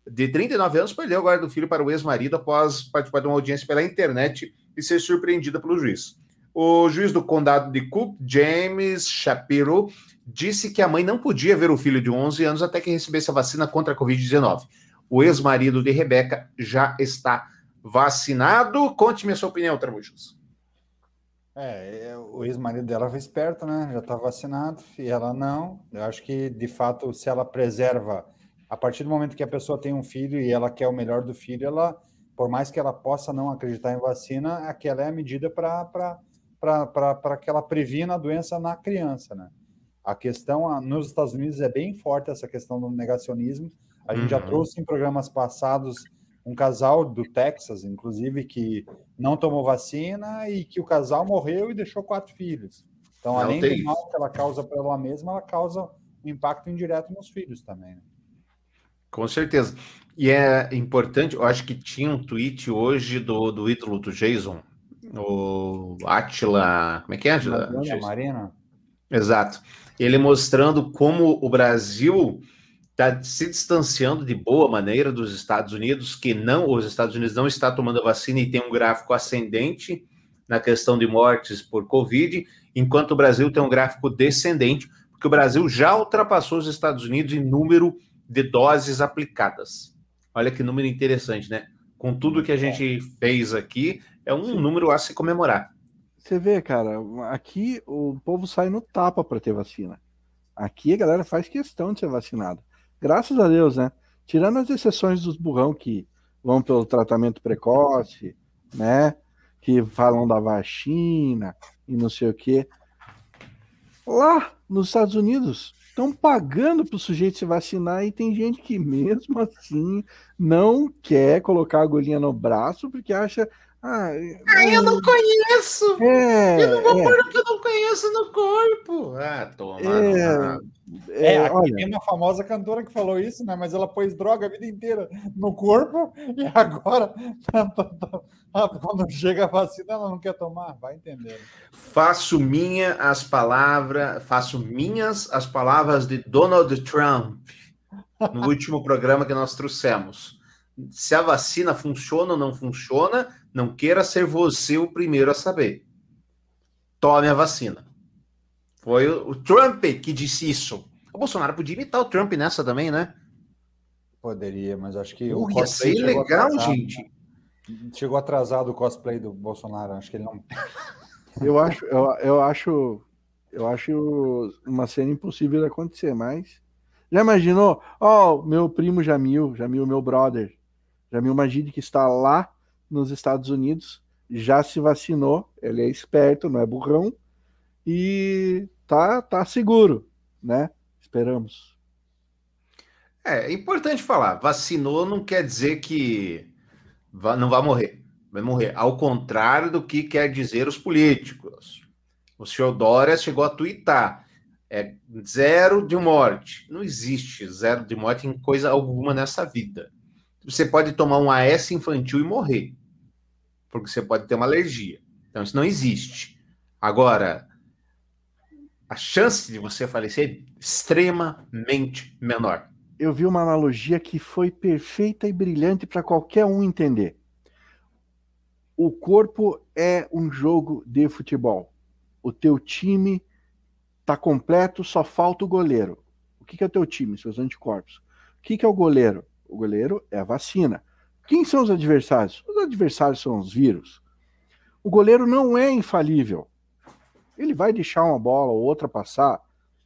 de 39 anos, perdeu a guarda do filho para o ex-marido após participar de uma audiência pela internet e ser surpreendida pelo juiz. O juiz do condado de Cook, James Shapiro, disse que a mãe não podia ver o filho de 11 anos até que recebesse a vacina contra a Covid-19. O ex-marido de Rebeca já está vacinado. Conte-me a sua opinião, Tramuchos. É, é, o ex-marido dela foi esperto, né? Já está vacinado e ela não. Eu acho que, de fato, se ela preserva, a partir do momento que a pessoa tem um filho e ela quer o melhor do filho, ela, por mais que ela possa não acreditar em vacina, aquela é a medida para que ela previna a doença na criança, né? A questão nos Estados Unidos é bem forte essa questão do negacionismo. A gente uhum. já trouxe em programas passados um casal do Texas, inclusive, que não tomou vacina e que o casal morreu e deixou quatro filhos. Então, não além do mal que ela causa para ela mesma, ela causa um impacto indireto nos filhos também. Né? Com certeza. E é importante, eu acho que tinha um tweet hoje do, do ídolo do Jason, o Atila. Como é que é, Atila? Marina. Exato ele mostrando como o Brasil está se distanciando de boa maneira dos Estados Unidos, que não, os Estados Unidos não está tomando a vacina e tem um gráfico ascendente na questão de mortes por Covid, enquanto o Brasil tem um gráfico descendente, porque o Brasil já ultrapassou os Estados Unidos em número de doses aplicadas. Olha que número interessante, né? Com tudo que a gente fez aqui, é um número a se comemorar. Você vê, cara, aqui o povo sai no tapa para ter vacina. Aqui a galera faz questão de ser vacinada. Graças a Deus, né? Tirando as exceções dos burrão que vão pelo tratamento precoce, né? Que falam da vacina e não sei o quê. Lá nos Estados Unidos, estão pagando para o sujeito se vacinar e tem gente que mesmo assim não quer colocar a agulhinha no braço porque acha Ah, ah eu não conheço! É, eu não vou é. pôr o que eu não conheço no corpo! Ah, toma. É, é, é olha, tem uma famosa cantora que falou isso, né? Mas ela pôs droga a vida inteira no corpo e agora, quando chega a vacina, ela não quer tomar. Vai entender. Faço minha as palavras, faço minhas as palavras de Donald Trump no último programa que nós trouxemos se a vacina funciona ou não funciona, não queira ser você o primeiro a saber. Tome a vacina. Foi o Trump que disse isso. O Bolsonaro podia imitar o Trump nessa também, né? Poderia, mas acho que uh, o ia ser legal, atrasado, gente. Chegou atrasado o cosplay do Bolsonaro, acho que ele não. Eu acho, eu, eu acho, eu acho uma cena impossível de acontecer, mas já imaginou? Ó, oh, meu primo Jamil, Jamil, meu brother, Jamil Magid, que está lá nos Estados Unidos, já se vacinou, ele é esperto, não é burrão, e tá, tá seguro, né? Esperamos. É, é importante falar, vacinou não quer dizer que não vai morrer. Vai morrer. Ao contrário do que quer dizer os políticos. O senhor Dória chegou a tuitar. É zero de morte. Não existe zero de morte em coisa alguma nessa vida você pode tomar um AS infantil e morrer, porque você pode ter uma alergia. Então, isso não existe. Agora, a chance de você falecer é extremamente menor. Eu vi uma analogia que foi perfeita e brilhante para qualquer um entender. O corpo é um jogo de futebol. O teu time está completo, só falta o goleiro. O que, que é o teu time? Seus anticorpos. O que, que é o goleiro? O goleiro é a vacina. Quem são os adversários? Os adversários são os vírus. O goleiro não é infalível. Ele vai deixar uma bola ou outra passar.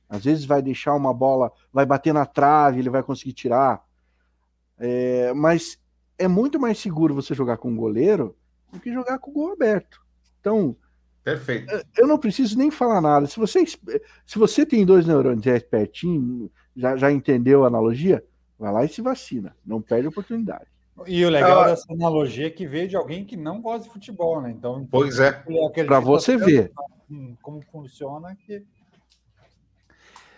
Às vezes vai deixar uma bola, vai bater na trave, ele vai conseguir tirar. É, mas é muito mais seguro você jogar com o goleiro do que jogar com o gol aberto. Então, Perfeito. Eu não preciso nem falar nada. Se você, se você tem dois neurônios e é espertinho, já, já entendeu a analogia, Vai lá e se vacina. Não perde a oportunidade. E o legal ah, dessa analogia é que veio de alguém que não gosta de futebol, né? Então, pois é. Para você ver. Como funciona que.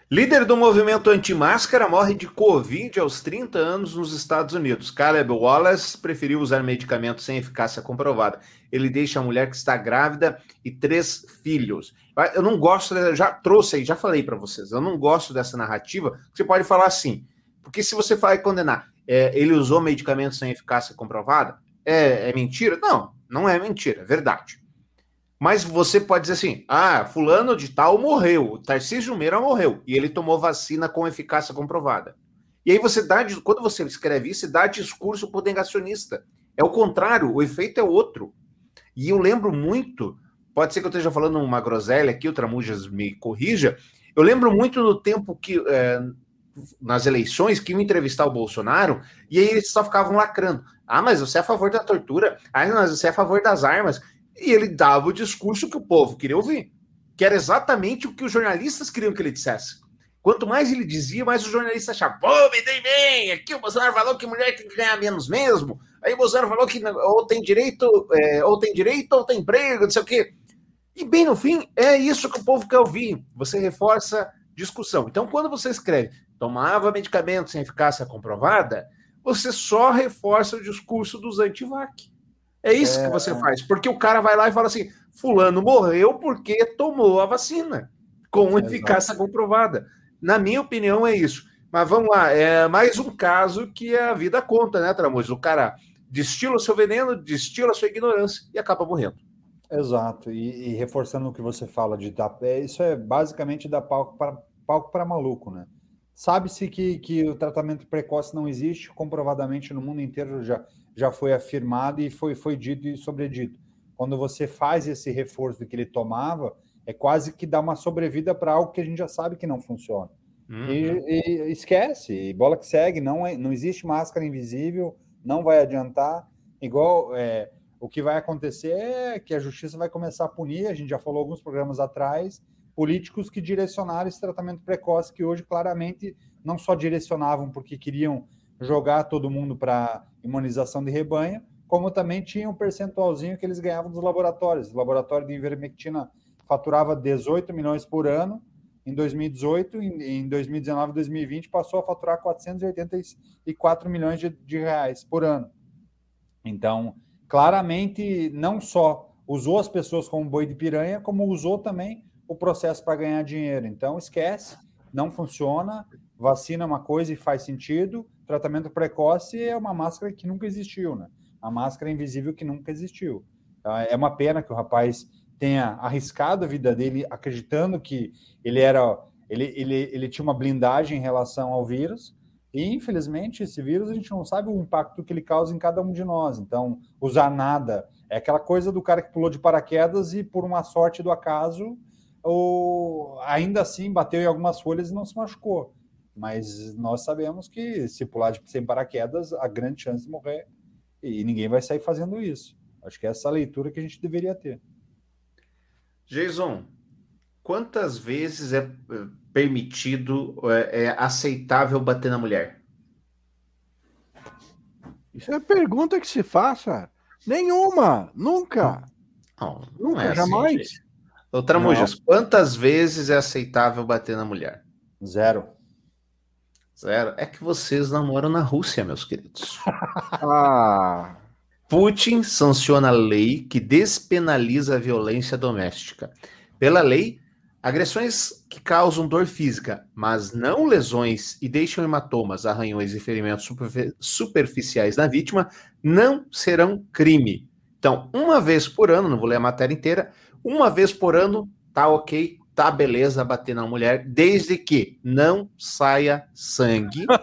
Líder do movimento anti-máscara morre de Covid aos 30 anos nos Estados Unidos. Caleb Wallace preferiu usar medicamentos sem eficácia comprovada. Ele deixa a mulher que está grávida e três filhos. Eu não gosto, já trouxe aí, já falei para vocês, eu não gosto dessa narrativa. Você pode falar assim: porque se você vai condenar, é, ele usou medicamentos sem eficácia comprovada, é, é mentira? Não, não é mentira, é verdade. Mas você pode dizer assim: ah, fulano de tal morreu, o Tarcísio Meira morreu, e ele tomou vacina com eficácia comprovada. E aí você dá, quando você escreve isso, dá discurso o negacionista. É o contrário, o efeito é outro. E eu lembro muito, pode ser que eu esteja falando uma groselha aqui, o Tramujas me corrija, eu lembro muito no tempo que, é, nas eleições que iam entrevistar o Bolsonaro e aí eles só ficavam lacrando. Ah, mas você é a favor da tortura. Ah, mas você é a favor das armas. E ele dava o discurso que o povo queria ouvir, que era exatamente o que os jornalistas queriam que ele dissesse. Quanto mais ele dizia, mais os jornalistas achavam, pô, me dei bem, aqui o Bolsonaro falou que mulher tem que ganhar menos mesmo, aí o Bolsonaro falou que ou tem direito, é, ou tem direito, ou tem emprego, não sei o quê. E bem no fim, é isso que o povo quer ouvir. Você reforça discussão. Então, quando você escreve tomava medicamento sem eficácia comprovada, você só reforça o discurso dos antivac. É isso é... que você faz, porque o cara vai lá e fala assim: Fulano morreu porque tomou a vacina com eficácia comprovada. Na minha opinião, é isso. Mas vamos lá, é mais um caso que a vida conta, né, Tramujas? O cara destila o seu veneno, destila a sua ignorância e acaba morrendo. Exato, e, e reforçando o que você fala de dar, é, isso é basicamente dar palco para palco para maluco, né? Sabe-se que, que o tratamento precoce não existe, comprovadamente no mundo inteiro já, já foi afirmado e foi, foi dito e sobredito. Quando você faz esse reforço que ele tomava, é quase que dá uma sobrevida para algo que a gente já sabe que não funciona. Uhum. E, e, esquece, e bola que segue, não, é, não existe máscara invisível, não vai adiantar. Igual é, o que vai acontecer é que a justiça vai começar a punir, a gente já falou alguns programas atrás, políticos que direcionaram esse tratamento precoce, que hoje claramente não só direcionavam porque queriam jogar todo mundo para imunização de rebanho, como também tinha um percentualzinho que eles ganhavam dos laboratórios. O laboratório de ivermectina faturava 18 milhões por ano em 2018, em 2019 2020 passou a faturar 484 milhões de, de reais por ano. Então, claramente, não só usou as pessoas como boi de piranha, como usou também o processo para ganhar dinheiro. Então, esquece, não funciona. Vacina é uma coisa e faz sentido. Tratamento precoce é uma máscara que nunca existiu, né? A máscara invisível que nunca existiu. Tá? É uma pena que o rapaz tenha arriscado a vida dele acreditando que ele era ele, ele, ele tinha uma blindagem em relação ao vírus e infelizmente esse vírus a gente não sabe o impacto que ele causa em cada um de nós então usar nada é aquela coisa do cara que pulou de paraquedas e por uma sorte do acaso ou ainda assim bateu em algumas folhas e não se machucou mas nós sabemos que se pular de, sem paraquedas a grande chance de morrer e ninguém vai sair fazendo isso. Acho que é essa leitura que a gente deveria ter. Jason, quantas vezes é, é permitido, é, é aceitável bater na mulher? Isso é pergunta que se faça. Nenhuma, nunca. Não, não nunca, é assim, jamais. Gente. Outra Mujas, quantas vezes é aceitável bater na mulher? Zero. Zero. É que vocês namoram na Rússia, meus queridos. [laughs] ah. Putin sanciona a lei que despenaliza a violência doméstica. Pela lei, agressões que causam dor física, mas não lesões e deixam hematomas, arranhões e ferimentos superficiais na vítima, não serão crime. Então, uma vez por ano, não vou ler a matéria inteira, uma vez por ano, tá ok, tá beleza bater na mulher, desde que não saia sangue. [laughs]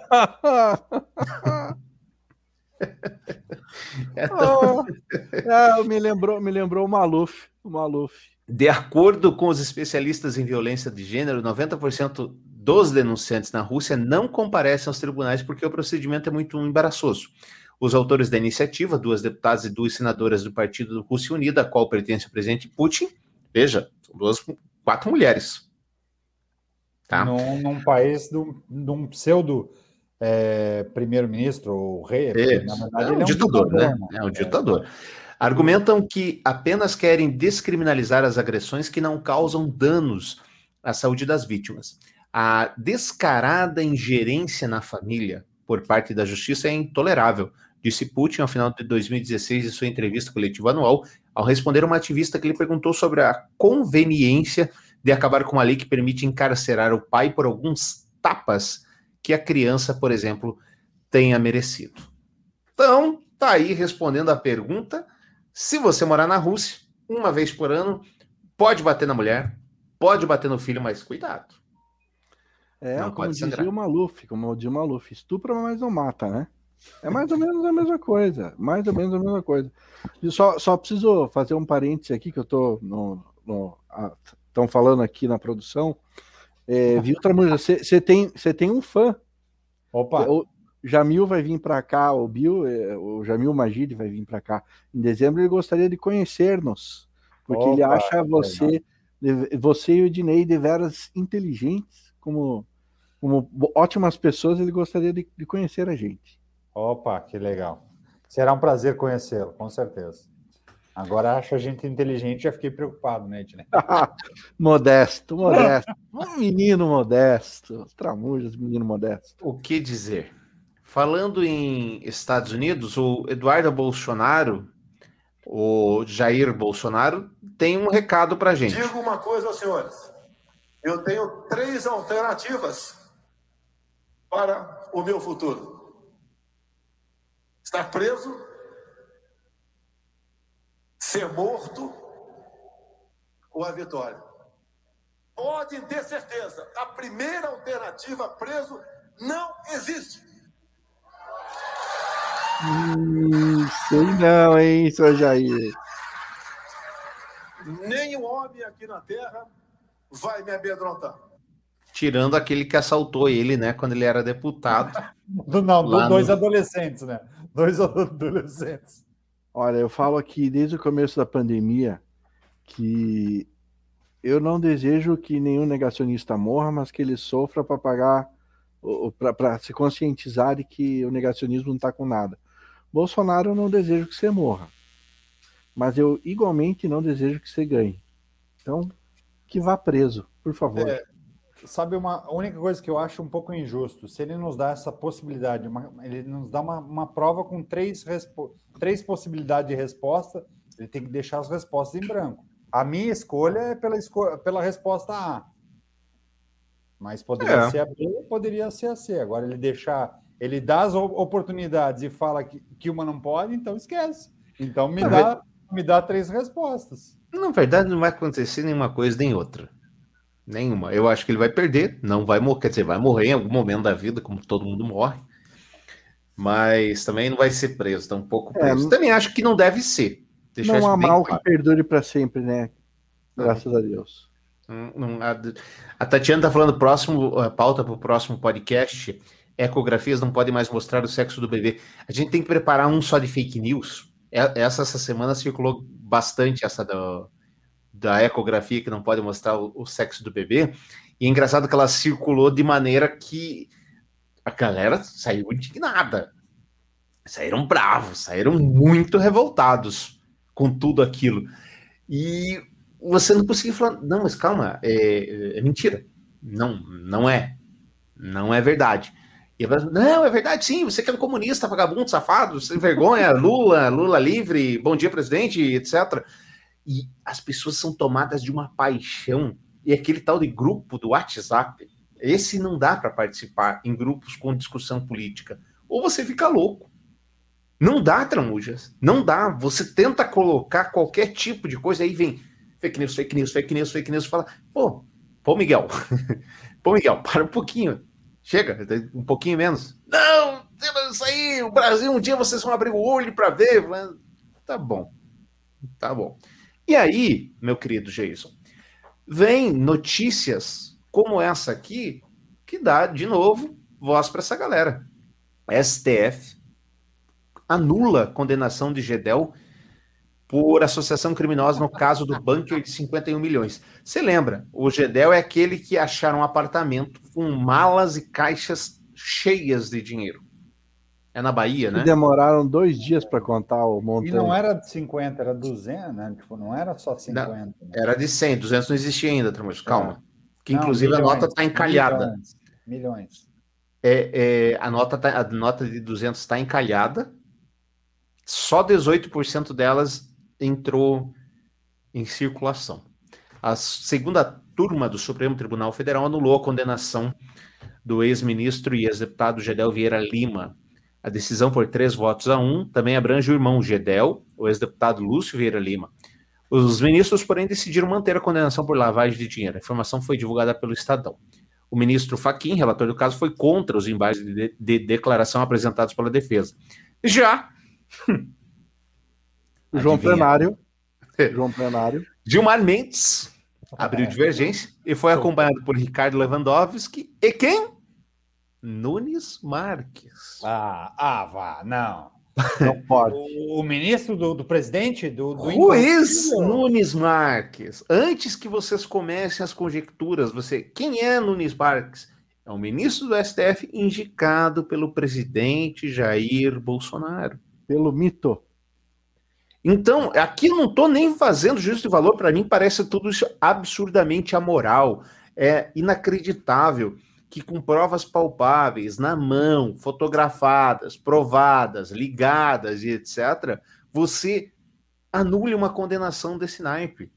[laughs] é tão... oh, me lembrou, me lembrou o Maluf, o Maluf. De acordo com os especialistas em violência de gênero, 90% dos denunciantes na Rússia não comparecem aos tribunais porque o procedimento é muito embaraçoso. Os autores da iniciativa, duas deputadas e duas senadoras do Partido Rússia Unida, a qual pertence o presidente Putin, veja, são duas quatro mulheres. Tá? Num, num país de um pseudo é, primeiro-ministro ou rei, na verdade, é um, é um ditador, ditador, né? né? É um ditador. Argumentam que apenas querem descriminalizar as agressões que não causam danos à saúde das vítimas. A descarada ingerência na família por parte da justiça é intolerável, disse Putin ao final de 2016 em sua entrevista coletiva anual, ao responder uma ativista que lhe perguntou sobre a conveniência de acabar com uma lei que permite encarcerar o pai por alguns tapas que a criança, por exemplo, tenha merecido. Então, tá aí respondendo a pergunta. Se você morar na Rússia, uma vez por ano, pode bater na mulher, pode bater no filho, mas cuidado. É, não como dizia o Maluf, como o Maluf, estupra, mas não mata, né? É mais ou menos a mesma coisa. Mais ou menos a mesma coisa. E só, só preciso fazer um parêntese aqui, que eu tô no. Estão falando aqui na produção. É, viu, Tramuja? Você tem, tem um fã. Opa! O Jamil vai vir para cá, o Bill, é, o Jamil Magid vai vir para cá. Em dezembro ele gostaria de conhecer-nos. Porque Opa, ele acha você, você e o Dinei de veras inteligentes, como, como ótimas pessoas, ele gostaria de, de conhecer a gente. Opa, que legal. Será um prazer conhecê-lo, com certeza. Agora acho a gente inteligente, já fiquei preocupado, né, Ednei? [laughs] modesto, modesto. um menino modesto. Tramujas, menino modesto. O que dizer? Falando em Estados Unidos, o Eduardo Bolsonaro, o Jair Bolsonaro, tem um recado para gente. Digo uma coisa, senhores. Eu tenho três alternativas para o meu futuro estar preso, ser morto ou a vitória. Podem ter certeza, a primeira alternativa, preso, não existe. Hum, sei não, hein, seu Jair. Nenhum homem aqui na Terra vai me amedrontar tirando aquele que assaltou ele, né, quando ele era deputado. [laughs] Não, dois no... adolescentes, né? Dois [laughs] adolescentes. Olha, eu falo aqui desde o começo da pandemia que eu não desejo que nenhum negacionista morra, mas que ele sofra para pagar, para se conscientizar de que o negacionismo não está com nada. Bolsonaro eu não desejo que você morra. Mas eu igualmente não desejo que você ganhe. Então, que vá preso, por favor. É, sabe, uma única coisa que eu acho um pouco injusto, se ele nos dá essa possibilidade, uma, ele nos dá uma, uma prova com três, três possibilidades de resposta, ele tem que deixar as respostas em branco. A minha escolha é pela, esco pela resposta A. Mas poderia é. ser a B, poderia ser a C. Agora ele deixar, ele dá as oportunidades e fala que, que uma não pode, então esquece. Então me, dá, me dá três respostas. Na verdade, não vai acontecer nenhuma coisa nem outra. Nenhuma. Eu acho que ele vai perder, não vai morrer, quer dizer, vai morrer em algum momento da vida, como todo mundo morre. Mas também não vai ser preso, tá um pouco é, preso. É, também acho que não deve ser. Não há mal claro. que perdure para sempre, né? Graças a Deus. A Tatiana está falando próximo, a pauta para o próximo podcast. Ecografias não podem mais mostrar o sexo do bebê. A gente tem que preparar um só de fake news. Essa, essa semana circulou bastante essa do, da ecografia que não pode mostrar o, o, sexo do bebê. E é engraçado que ela circulou de maneira que a galera saiu indignada. Saíram bravos, saíram muito revoltados com tudo aquilo. E você não conseguia falar, não, mas calma, é, é mentira. Não, não é. Não é verdade. E eu, não, é verdade, sim, você que é um comunista, vagabundo, safado, sem vergonha, Lula, Lula livre, bom dia, presidente, etc. E as pessoas são tomadas de uma paixão. E aquele tal de grupo do WhatsApp, esse não dá para participar em grupos com discussão política. Ou você fica louco. Não dá, Tramujas. Não dá. Você tenta colocar qualquer tipo de coisa, aí vem fake news, fake news, fake news, fake news, fala, pô, pô, Miguel, [laughs] pô, Miguel, para um pouquinho, chega, um pouquinho menos. Não, isso aí, o Brasil, um dia vocês vão abrir o olho para ver. Tá bom, tá bom. E aí, meu querido Jason, vem notícias como essa aqui que dá, de novo, voz para essa galera. STF anula condenação de Gedel por associação criminosa no caso do bunker de 51 milhões. Você lembra? O Gedel é aquele que acharam um apartamento com malas e caixas cheias de dinheiro. É na Bahia, né? demoraram dois dias para contar o montante. E não era de 50, era 200, né? Tipo, não era só 50. Não, né? Era de 100, 200 não existia ainda, Tramujo. Calma. É. Que inclusive não, milhões, a nota está encalhada. Milhões. milhões. É, é, a, nota tá, a nota de 200 está encalhada. Só 18% delas entrou em circulação. A segunda turma do Supremo Tribunal Federal anulou a condenação do ex-ministro e ex-deputado Gedel Vieira Lima. A decisão por três votos a um também abrange o irmão Gedel, o ex-deputado Lúcio Vieira Lima. Os ministros, porém, decidiram manter a condenação por lavagem de dinheiro. A informação foi divulgada pelo Estadão. O ministro Faquim, relator do caso, foi contra os embaixos de, de declaração apresentados pela defesa. Já [laughs] João Plenário. João Plenário. Gilmar Mendes abriu é. divergência e foi acompanhado por Ricardo Lewandowski e quem? Nunes Marques. Ah, ah vá, não. [laughs] Não pode. O, o ministro do, do, presidente do, do Luiz Nunes Marques. Antes que vocês comecem as conjecturas, você quem é Nunes Marques? É o ministro do STF indicado pelo presidente Jair Bolsonaro. Pelo mito. Então, aqui não estou nem fazendo juízo de valor, para mim parece tudo isso absurdamente amoral, é inacreditável que com provas palpáveis, na mão, fotografadas, provadas, ligadas e etc., você anule uma condenação desse naipe.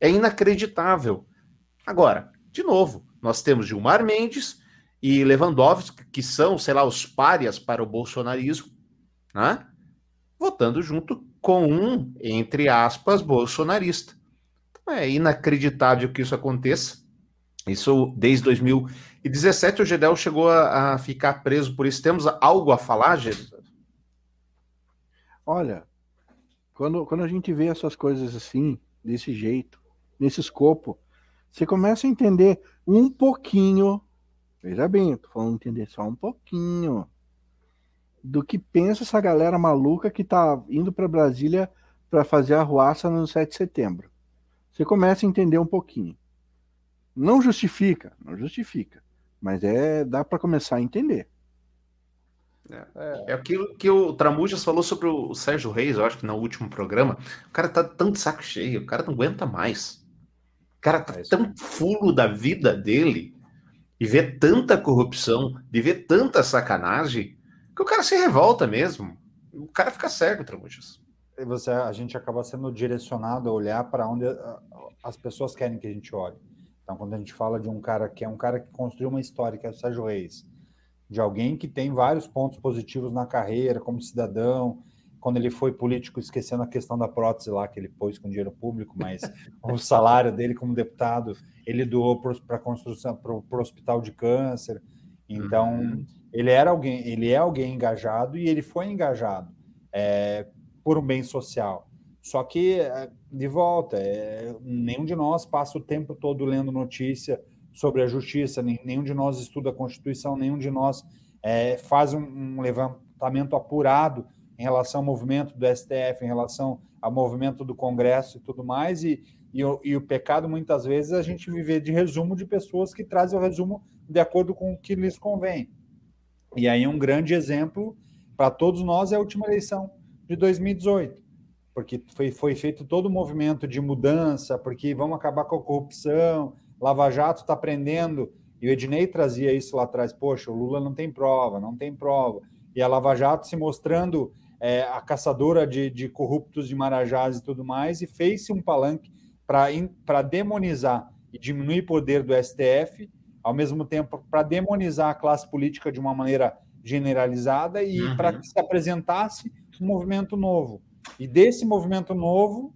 É inacreditável. Agora, de novo, nós temos Gilmar Mendes e Lewandowski, que são, sei lá, os párias para o bolsonarismo, né? votando junto com um, entre aspas, bolsonarista. Então, é inacreditável que isso aconteça. Isso desde 2017 o Gedel chegou a, a ficar preso por isso. Temos algo a falar, Gedel? Olha, quando, quando a gente vê essas coisas assim, desse jeito, nesse escopo, você começa a entender um pouquinho. Veja bem, eu tô falando entender só um pouquinho do que pensa essa galera maluca que tá indo para Brasília para fazer a ruaça no 7 de setembro. Você começa a entender um pouquinho. Não justifica, não justifica, mas é dá para começar a entender. É, é aquilo que o Tramujas falou sobre o Sérgio Reis, eu acho que no último programa. O cara tá tanto saco cheio, o cara não aguenta mais. O cara tá é tão fulo da vida dele e vê tanta corrupção, de ver tanta sacanagem, que o cara se revolta mesmo. O cara fica cego, Tramujas. E você, a gente acaba sendo direcionado a olhar para onde as pessoas querem que a gente olhe. Então, quando a gente fala de um cara que é um cara que construiu uma história, que é o Sérgio Reis, de alguém que tem vários pontos positivos na carreira, como cidadão, quando ele foi político, esquecendo a questão da prótese lá que ele pôs com dinheiro público, mas [laughs] o salário dele como deputado, ele doou para construção, para o hospital de câncer. Então, uhum. ele era alguém, ele é alguém engajado e ele foi engajado é, por um bem social. Só que, é, de volta, é, nenhum de nós passa o tempo todo lendo notícia sobre a justiça, nenhum de nós estuda a Constituição, nenhum de nós é, faz um, um, levantamento apurado em relação ao movimento do STF, em relação ao movimento do Congresso e tudo mais, e, e, o, e o pecado, muitas vezes, é a gente viver de resumo de pessoas que trazem o resumo de acordo com o que lhes convém. E aí um grande exemplo para todos nós é a última eleição de 2018, porque foi, foi feito todo o movimento de mudança, porque vamos acabar com a corrupção, Lava Jato está prendendo, e o Ednei trazia isso lá atrás, poxa, o Lula não tem prova, não tem prova. E a Lava Jato se mostrando é, a caçadora de, de, corruptos de Marajás e tudo mais, e fez-se um palanque para demonizar e diminuir o poder do STF, ao mesmo tempo para demonizar a classe política de uma maneira generalizada e uhum. para que se apresentasse um movimento novo. E desse movimento novo,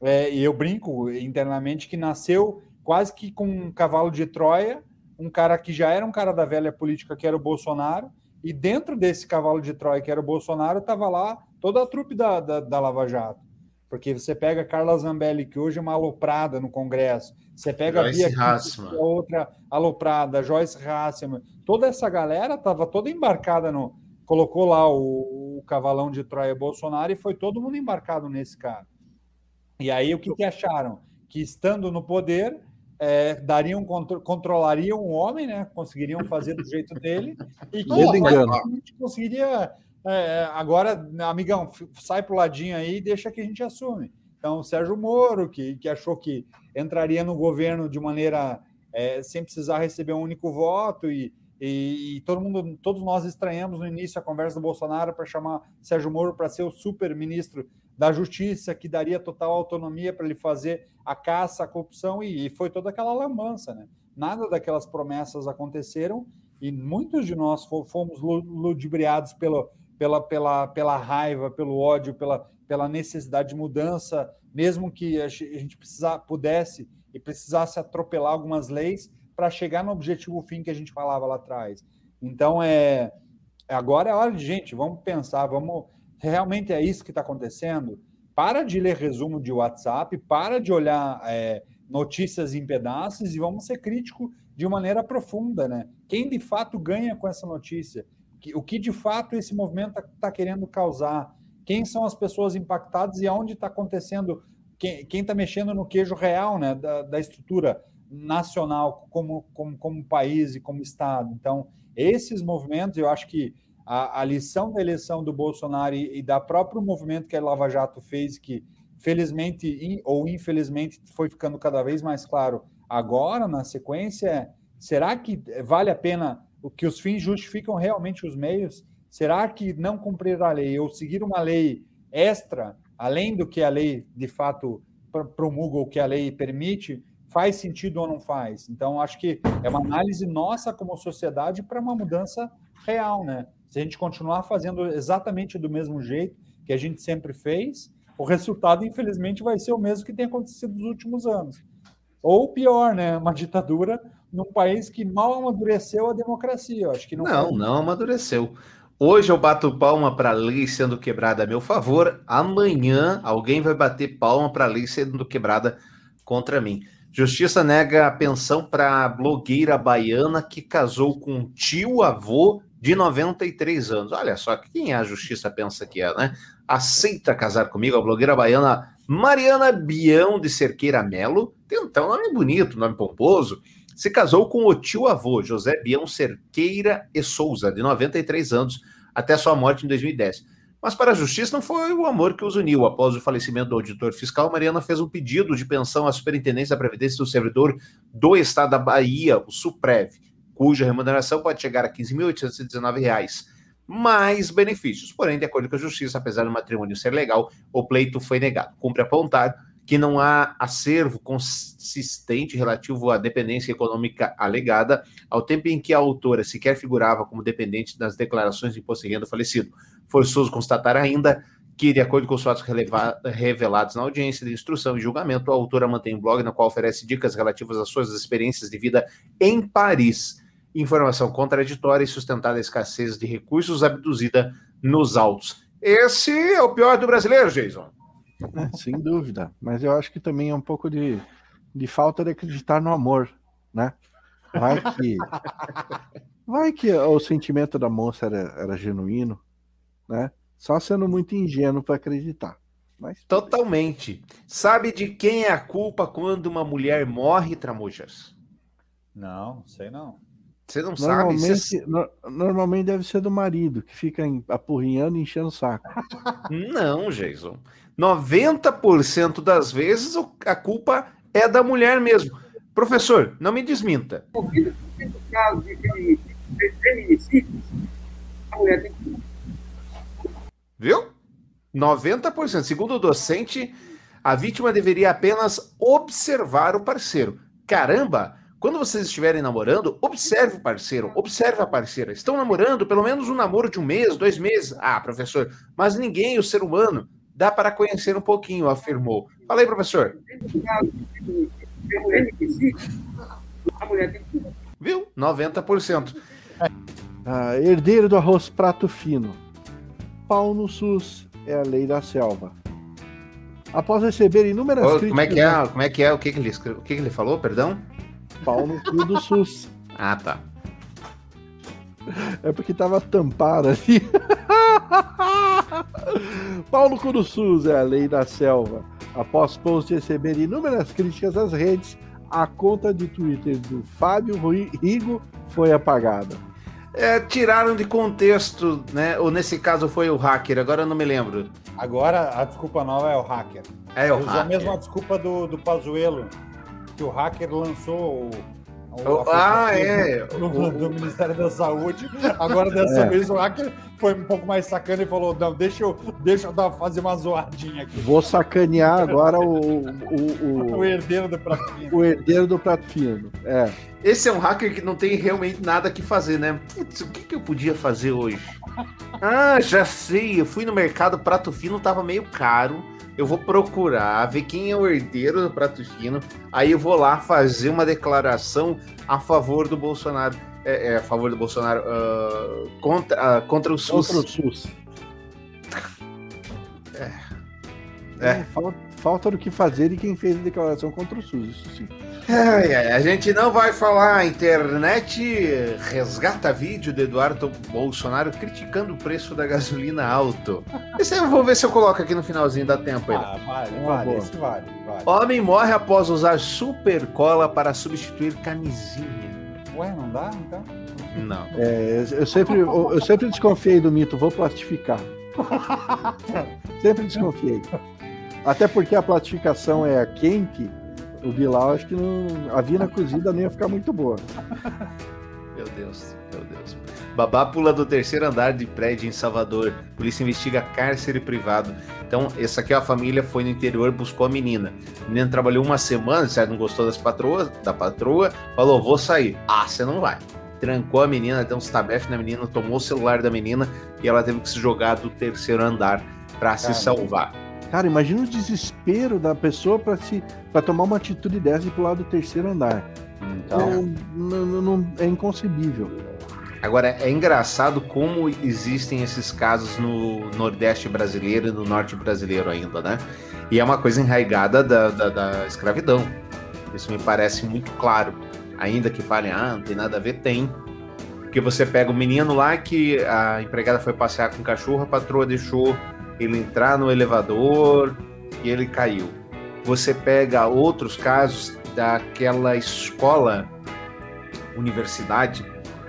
é, e eu brinco internamente que nasceu quase que com um cavalo de Troia, um cara que já era um cara da velha política, que era o Bolsonaro, e dentro desse cavalo de Troia, que era o Bolsonaro, estava lá toda a trupe da, da, da, Lava Jato. Porque você pega Carla Zambelli, que hoje é uma aloprada no Congresso, você pega Joyce a Bia, que é outra aloprada, Joyce Hasselman, toda essa galera estava toda embarcada no. Colocou lá o, o cavalão de Troia Bolsonaro e foi todo mundo embarcado nesse cara. E aí o que, que acharam? Que estando no poder, é, dariam controlariam o homem, né? Conseguiriam fazer do jeito dele e que a gente conseguiria é, agora, amigão, sai pro ladinho aí e deixa que a gente assume. Então, o Sérgio Moro, que, que achou que entraria no governo de maneira é, sem precisar receber um único voto e, e, todo mundo, todos nós estranhamos no início a conversa do Bolsonaro para chamar Sérgio Moro para ser o super ministro da Justiça, que daria total autonomia para ele fazer a caça à corrupção, e, e, foi toda aquela lambança. Né? Nada daquelas promessas aconteceram e muitos de nós fomos ludibriados pelo, pela, pela, pela raiva, pelo ódio, pela, pela necessidade de mudança, mesmo que a gente precisar, pudesse e precisasse atropelar algumas leis para chegar no objetivo fim que a gente falava lá atrás. Então, é agora é hora de gente, vamos pensar, vamos realmente é isso que está acontecendo? Para de ler resumo de WhatsApp, para de olhar é, notícias em pedaços e vamos ser crítico de maneira profunda, né? Quem de fato ganha com essa notícia? O que de fato esse movimento está tá querendo causar? Quem são as pessoas impactadas e aonde está acontecendo? Quem está mexendo no queijo real, né? Da, da estrutura nacional como, como, como país e como Estado. Então, esses movimentos, eu acho que a, a lição da eleição do Bolsonaro e, e da próprio movimento que a Lava Jato fez, que felizmente in, ou infelizmente foi ficando cada vez mais claro agora, na sequência, será que vale a pena o que os fins justificam realmente os meios? Será que não cumprir a lei ou seguir uma lei extra, além do que a lei de fato promulga, o que a lei permite, faz sentido ou não faz? Então, acho que é uma análise nossa como sociedade para uma mudança real, né? Se a gente continuar fazendo exatamente do mesmo jeito que a gente sempre fez, o resultado, infelizmente, vai ser o mesmo que tem acontecido nos últimos anos. Ou pior, né? Uma ditadura num país que mal amadureceu a democracia. Eu acho que não. Não, não amadureceu. Hoje eu bato palma para a lei sendo quebrada a meu favor. Amanhã alguém vai bater palma para a lei sendo quebrada contra mim. Justiça nega pensão para a blogueira baiana que casou com um tio-avô de 93 anos. Olha só, quem a justiça pensa que é, né? Aceita casar comigo a blogueira baiana Mariana Bião de Cerqueira Melo, tem um nome bonito, nome pomposo, se casou com o tio-avô José Bião Cerqueira e Souza, de 93 anos. até sua morte em 2010. Mas para a justiça não foi o amor que os uniu. Após o falecimento do auditor fiscal, Mariana fez um pedido de pensão à Superintendência da Previdência do Servidor do Estado da Bahia, o SUPREV, cuja remuneração pode chegar a R$ 15.819, mais benefícios. Porém, de acordo com a Justiça, apesar do matrimônio ser legal, o pleito foi negado. Cumpre apontar que não há acervo consistente relativo à dependência econômica alegada, ao tempo em que a autora sequer figurava como dependente nas declarações de imposto de renda falecido. Forçoso constatar ainda que, de acordo com os fatos revelados na audiência de instrução e julgamento, a autora mantém um blog no qual oferece dicas relativas às suas experiências de vida em Paris. Informação contraditória e sustentada a escassez de recursos abduzida nos autos. Esse é o pior do brasileiro, Jason. É, sem dúvida. Mas eu acho que também é um pouco de, de falta de acreditar no amor, né? Vai que. [laughs] Vai que o sentimento da moça era, era genuíno né? Só sendo muito ingênuo para acreditar. Mas... Totalmente. Sabe de quem é a culpa quando uma mulher morre, Tramujas? Não, sei não. Você não normalmente, sabe? No, normalmente deve ser do marido, que fica apurrinhando e enchendo o saco. [laughs] Não, Jason. 90% das vezes a culpa é da mulher mesmo. Professor, não me desminta. No caso de feminicídios, a mulher tem que Viu? 90%. Segundo o docente, a vítima deveria apenas observar o parceiro. Caramba! Quando vocês estiverem namorando, observe o parceiro, observe a parceira. Estão namorando pelo menos um namoro de um mês, dois meses. Ah, professor, mas ninguém, o ser humano, dá para conhecer um pouquinho, afirmou. Fala aí, professor. Viu? 90%. Ah, herdeiro do arroz prato fino pau no SUS é a lei da selva. Após receber inúmeras Ô, críticas... Como é que é? Como é que é? O que, que, ele, o que, que ele falou, perdão? Pau no cu do SUS. [laughs] Ah, tá. É porque tava tampado ali. [laughs] Pau no cu do SUS é a lei da selva. Após post receber inúmeras críticas às redes, a conta de Twitter do Fábio Rigo foi apagada é, tiraram de contexto, né? Ou nesse caso foi o hacker, agora eu não me lembro. Agora a desculpa nova é o hacker. É o hacker. a mesma desculpa do, do Pazuello, que o hacker lançou o, ah, é. Do, do, Ministério da Saúde. Agora, dessa é. vez, o hacker foi um pouco mais sacana e falou: não, deixa eu, deixa eu dar, fazer uma zoadinha aqui. Vou sacanear agora o. O, o, o herdeiro do prato fino. O herdeiro do prato fino. É. Esse é um hacker que não tem realmente nada que fazer, né? Putz, o que, que eu podia fazer hoje? Ah, já sei. Eu fui no mercado, prato fino tava meio caro eu vou procurar, ver quem é o herdeiro do prato fino, aí eu vou lá fazer uma declaração a favor do Bolsonaro. É, é a favor do Bolsonaro. Uh, contra, uh, contra o SUS. Contra o SUS. É. é. é falta, falta do que fazer e quem fez a declaração contra o SUS, isso sim. Ai, ai, a gente não vai falar. A internet resgata vídeo de Eduardo Bolsonaro criticando o preço da gasolina alto. Esse eu vou ver se eu coloco aqui no finalzinho, dá tempo ainda. Ah, vale, vale, esse vale, vale. Homem morre após usar super cola para substituir camisinha. Ué, não dá então? Não. É, eu, sempre, eu, eu sempre desconfiei do mito, vou plastificar. [laughs] sempre desconfiei. Até porque a plastificação é quente o Bilal, acho que não, a vina cozida nem ia ficar muito boa. Meu Deus, meu Deus. Babá pula do terceiro andar de prédio em Salvador. Polícia investiga cárcere privado. Então, essa aqui, a família foi no interior, buscou a menina. A menina trabalhou uma semana, certo? Não gostou das patroas, da patroa, falou: vou sair. Ah, você não vai. Trancou a menina, deu uns tabef na menina, tomou o celular da menina e ela teve que se jogar do terceiro andar para se salvar. Cara, imagina o desespero da pessoa para se para tomar uma atitude dessa e pular do terceiro andar. Então, não, não, não, é inconcebível. Agora, é engraçado como existem esses casos no Nordeste brasileiro e no Norte brasileiro ainda, né? E é uma coisa enraigada da, da, da escravidão. Isso me parece muito claro. Ainda que falem, ah, não tem nada a ver, tem. Porque você pega o menino lá que a empregada foi passear com o cachorro, a patroa deixou ele entrar no elevador e ele caiu. Você pega outros casos daquela escola, universidade,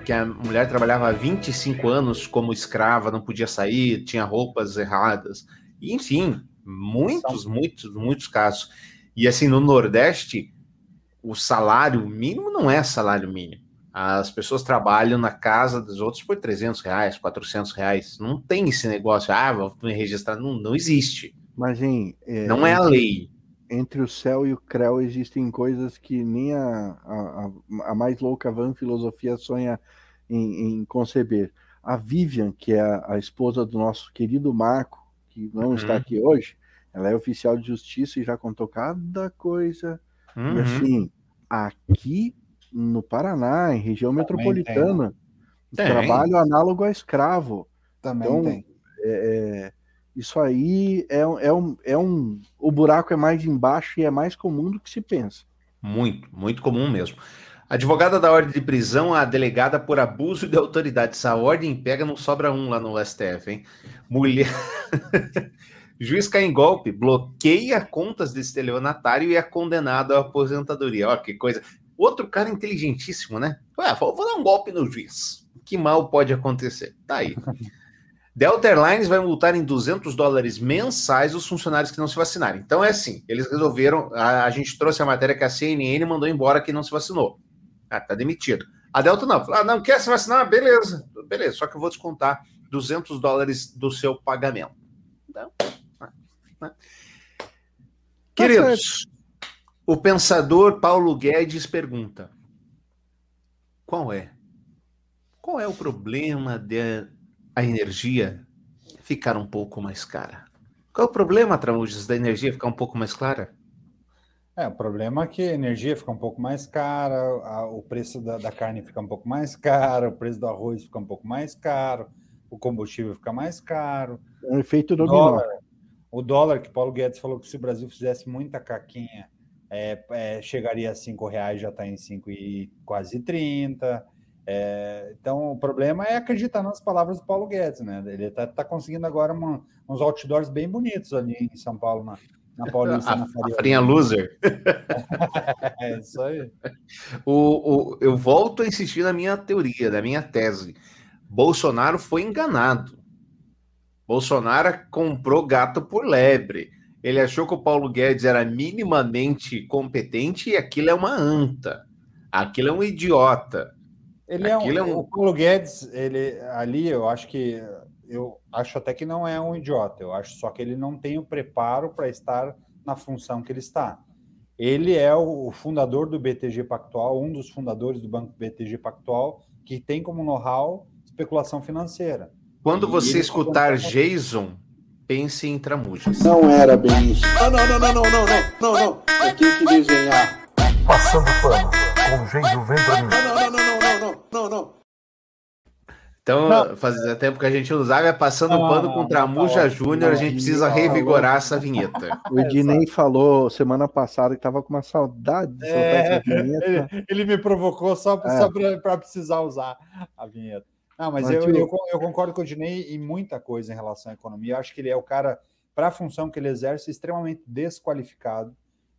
que a mulher trabalhava há 25 anos como escrava, não podia sair, tinha roupas erradas. Enfim, muitos, muitos, muitos casos. E assim, no Nordeste, o salário mínimo não é salário mínimo. As pessoas trabalham na casa dos outros por 300 reais, 400 reais. Não tem esse negócio, ah, vou me registrar. Não, não existe. Mas, hein, é, não é a lei. Entre o céu e o creu existem coisas que nem a, a, a mais louca van filosofia sonha em, em, conceber. A Vivian, que é a, a, esposa do nosso querido Marco, que não uhum. está aqui hoje, ela é oficial de justiça e já contou cada coisa. Uhum. E assim, aqui no Paraná, em região Também metropolitana, tem. trabalho tem. análogo a escravo. Também então, tem. É, é, isso aí é, é, um, é um. O buraco é mais embaixo e é mais comum do que se pensa. Muito, muito comum mesmo. Advogada da ordem de prisão, a delegada por abuso de autoridade. Essa ordem pega, não sobra um lá no STF, hein? Mulher. [laughs] Juiz cai em golpe, bloqueia contas de estelionatário e é condenado à aposentadoria. Olha que coisa. Outro cara inteligentíssimo, né? Ué, vou, dar um golpe no juiz. Que mal pode acontecer? Tá aí. [laughs] Delta Airlines vai multar em 200 dólares mensais os funcionários que não se vacinarem. Então é assim, eles resolveram, a, a gente trouxe a matéria que a CNN mandou embora que não se vacinou. Ah, tá demitido. A Delta não, ah, não quer se vacinar? Beleza, beleza, só que eu vou descontar 200 dólares do seu pagamento. Então, né? né? Queridos, o pensador Paulo Guedes pergunta: qual é? Qual é o problema de a energia ficar um pouco mais cara? Qual é o problema, Tramujas, da energia ficar um pouco mais clara? É, o problema é que a energia fica um pouco mais cara, a, o preço da, da, carne fica um pouco mais caro, o preço do arroz fica um pouco mais caro, o combustível fica mais caro. É um efeito do dólar. O dólar, que Paulo Guedes falou que se o Brasil fizesse muita caquinha, é, é, chegaria a cinco reais, já está em cinco e quase 30. É, então, o problema é acreditar nas palavras do Paulo Guedes, né? Ele está tá conseguindo agora uma, uns outdoors bem bonitos ali em São Paulo, na, na [laughs] Paulista. a, na Faria. a farinha loser. [laughs] é isso aí. O, o, eu volto a insistir na minha teoria, na minha tese. Bolsonaro foi enganado. Bolsonaro comprou gato por lebre. Ele achou que o Paulo Guedes era minimamente competente e aquilo é uma anta. Aquilo é um idiota. Ele aquilo é, um, é um... O Paulo Guedes, ele ali, eu acho que eu acho até que não é um idiota. Eu acho só que ele não tem o preparo para estar na função que ele está. Ele é o fundador do BTG Pactual, um dos fundadores do banco BTG Pactual, que tem como know-how especulação financeira. Quando e você escutar Jason, pense em Tramujas. Não era bem isso. Não, não, não, não, não, não, não, não, não. Eu tenho que desenhar. Passando pano, com vem pra mim. Não, não, não, não, não, não, não, não. Então, não. fazia tempo que a gente usava, é passando não, pano com Tramuja Júnior, a gente precisa revigorar essa vinheta. O Ednei falou semana passada que estava com uma saudade de soltar é, essa vinheta. Ele, ele, me provocou só, é. só para precisar usar a vinheta. Não, mas, mas eu, eu, eu, concordo com o Dinei em muita coisa em relação à economia. Eu acho que ele é o cara, para a função que ele exerce, extremamente desqualificado,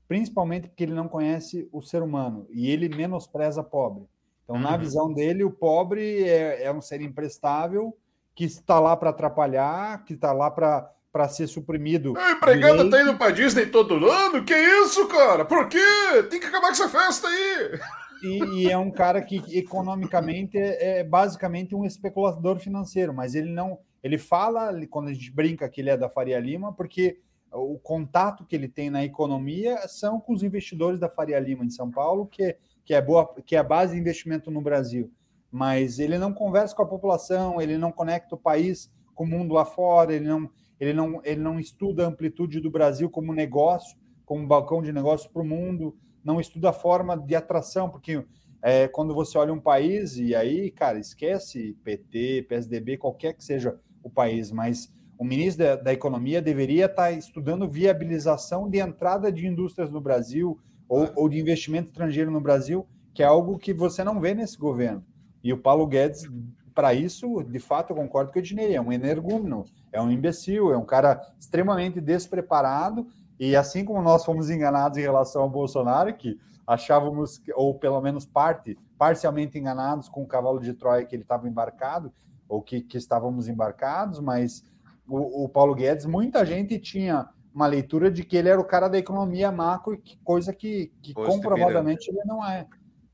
principalmente porque ele não conhece o ser humano e ele menospreza pobre. Então, uhum. na visão dele, o pobre é, é um ser imprestável que está lá para atrapalhar, que está lá para para ser suprimido. A empregada tá indo para Disney todo ano? Que isso, cara? Por quê? Tem que acabar com essa festa aí. E, e, é um cara que economicamente é, é, basicamente um especulador financeiro, mas ele não. Ele fala, quando a gente brinca que ele é da Faria Lima, porque o contato que ele tem na economia são com os investidores da Faria Lima em São Paulo, que, que, é, boa, que é a base de investimento no Brasil. Mas ele não conversa com a população, ele não conecta o país com o mundo lá fora, ele não, ele não, ele não estuda a amplitude do Brasil como negócio, como balcão de negócio para o mundo não estuda a forma de atração, porque é, quando você olha um país, e aí, cara, esquece PT, PSDB, qualquer que seja o país, mas o ministro da, da Economia deveria estar estudando viabilização de entrada de indústrias no Brasil ou, ou de investimento estrangeiro no Brasil, que é algo que você não vê nesse governo. E o Paulo Guedes, para isso, de fato, eu concordo com o Ednei, é um energúmeno, é um imbecil, é um cara extremamente despreparado E assim como nós fomos enganados em relação ao Bolsonaro, que achávamos, ou pelo menos parte, parcialmente enganados com o cavalo de Troia que ele estava embarcado, ou que, que estávamos embarcados, mas o, o, Paulo Guedes, muita gente tinha uma leitura de que ele era o cara da economia macro, que, coisa que, que comprovadamente ele não é.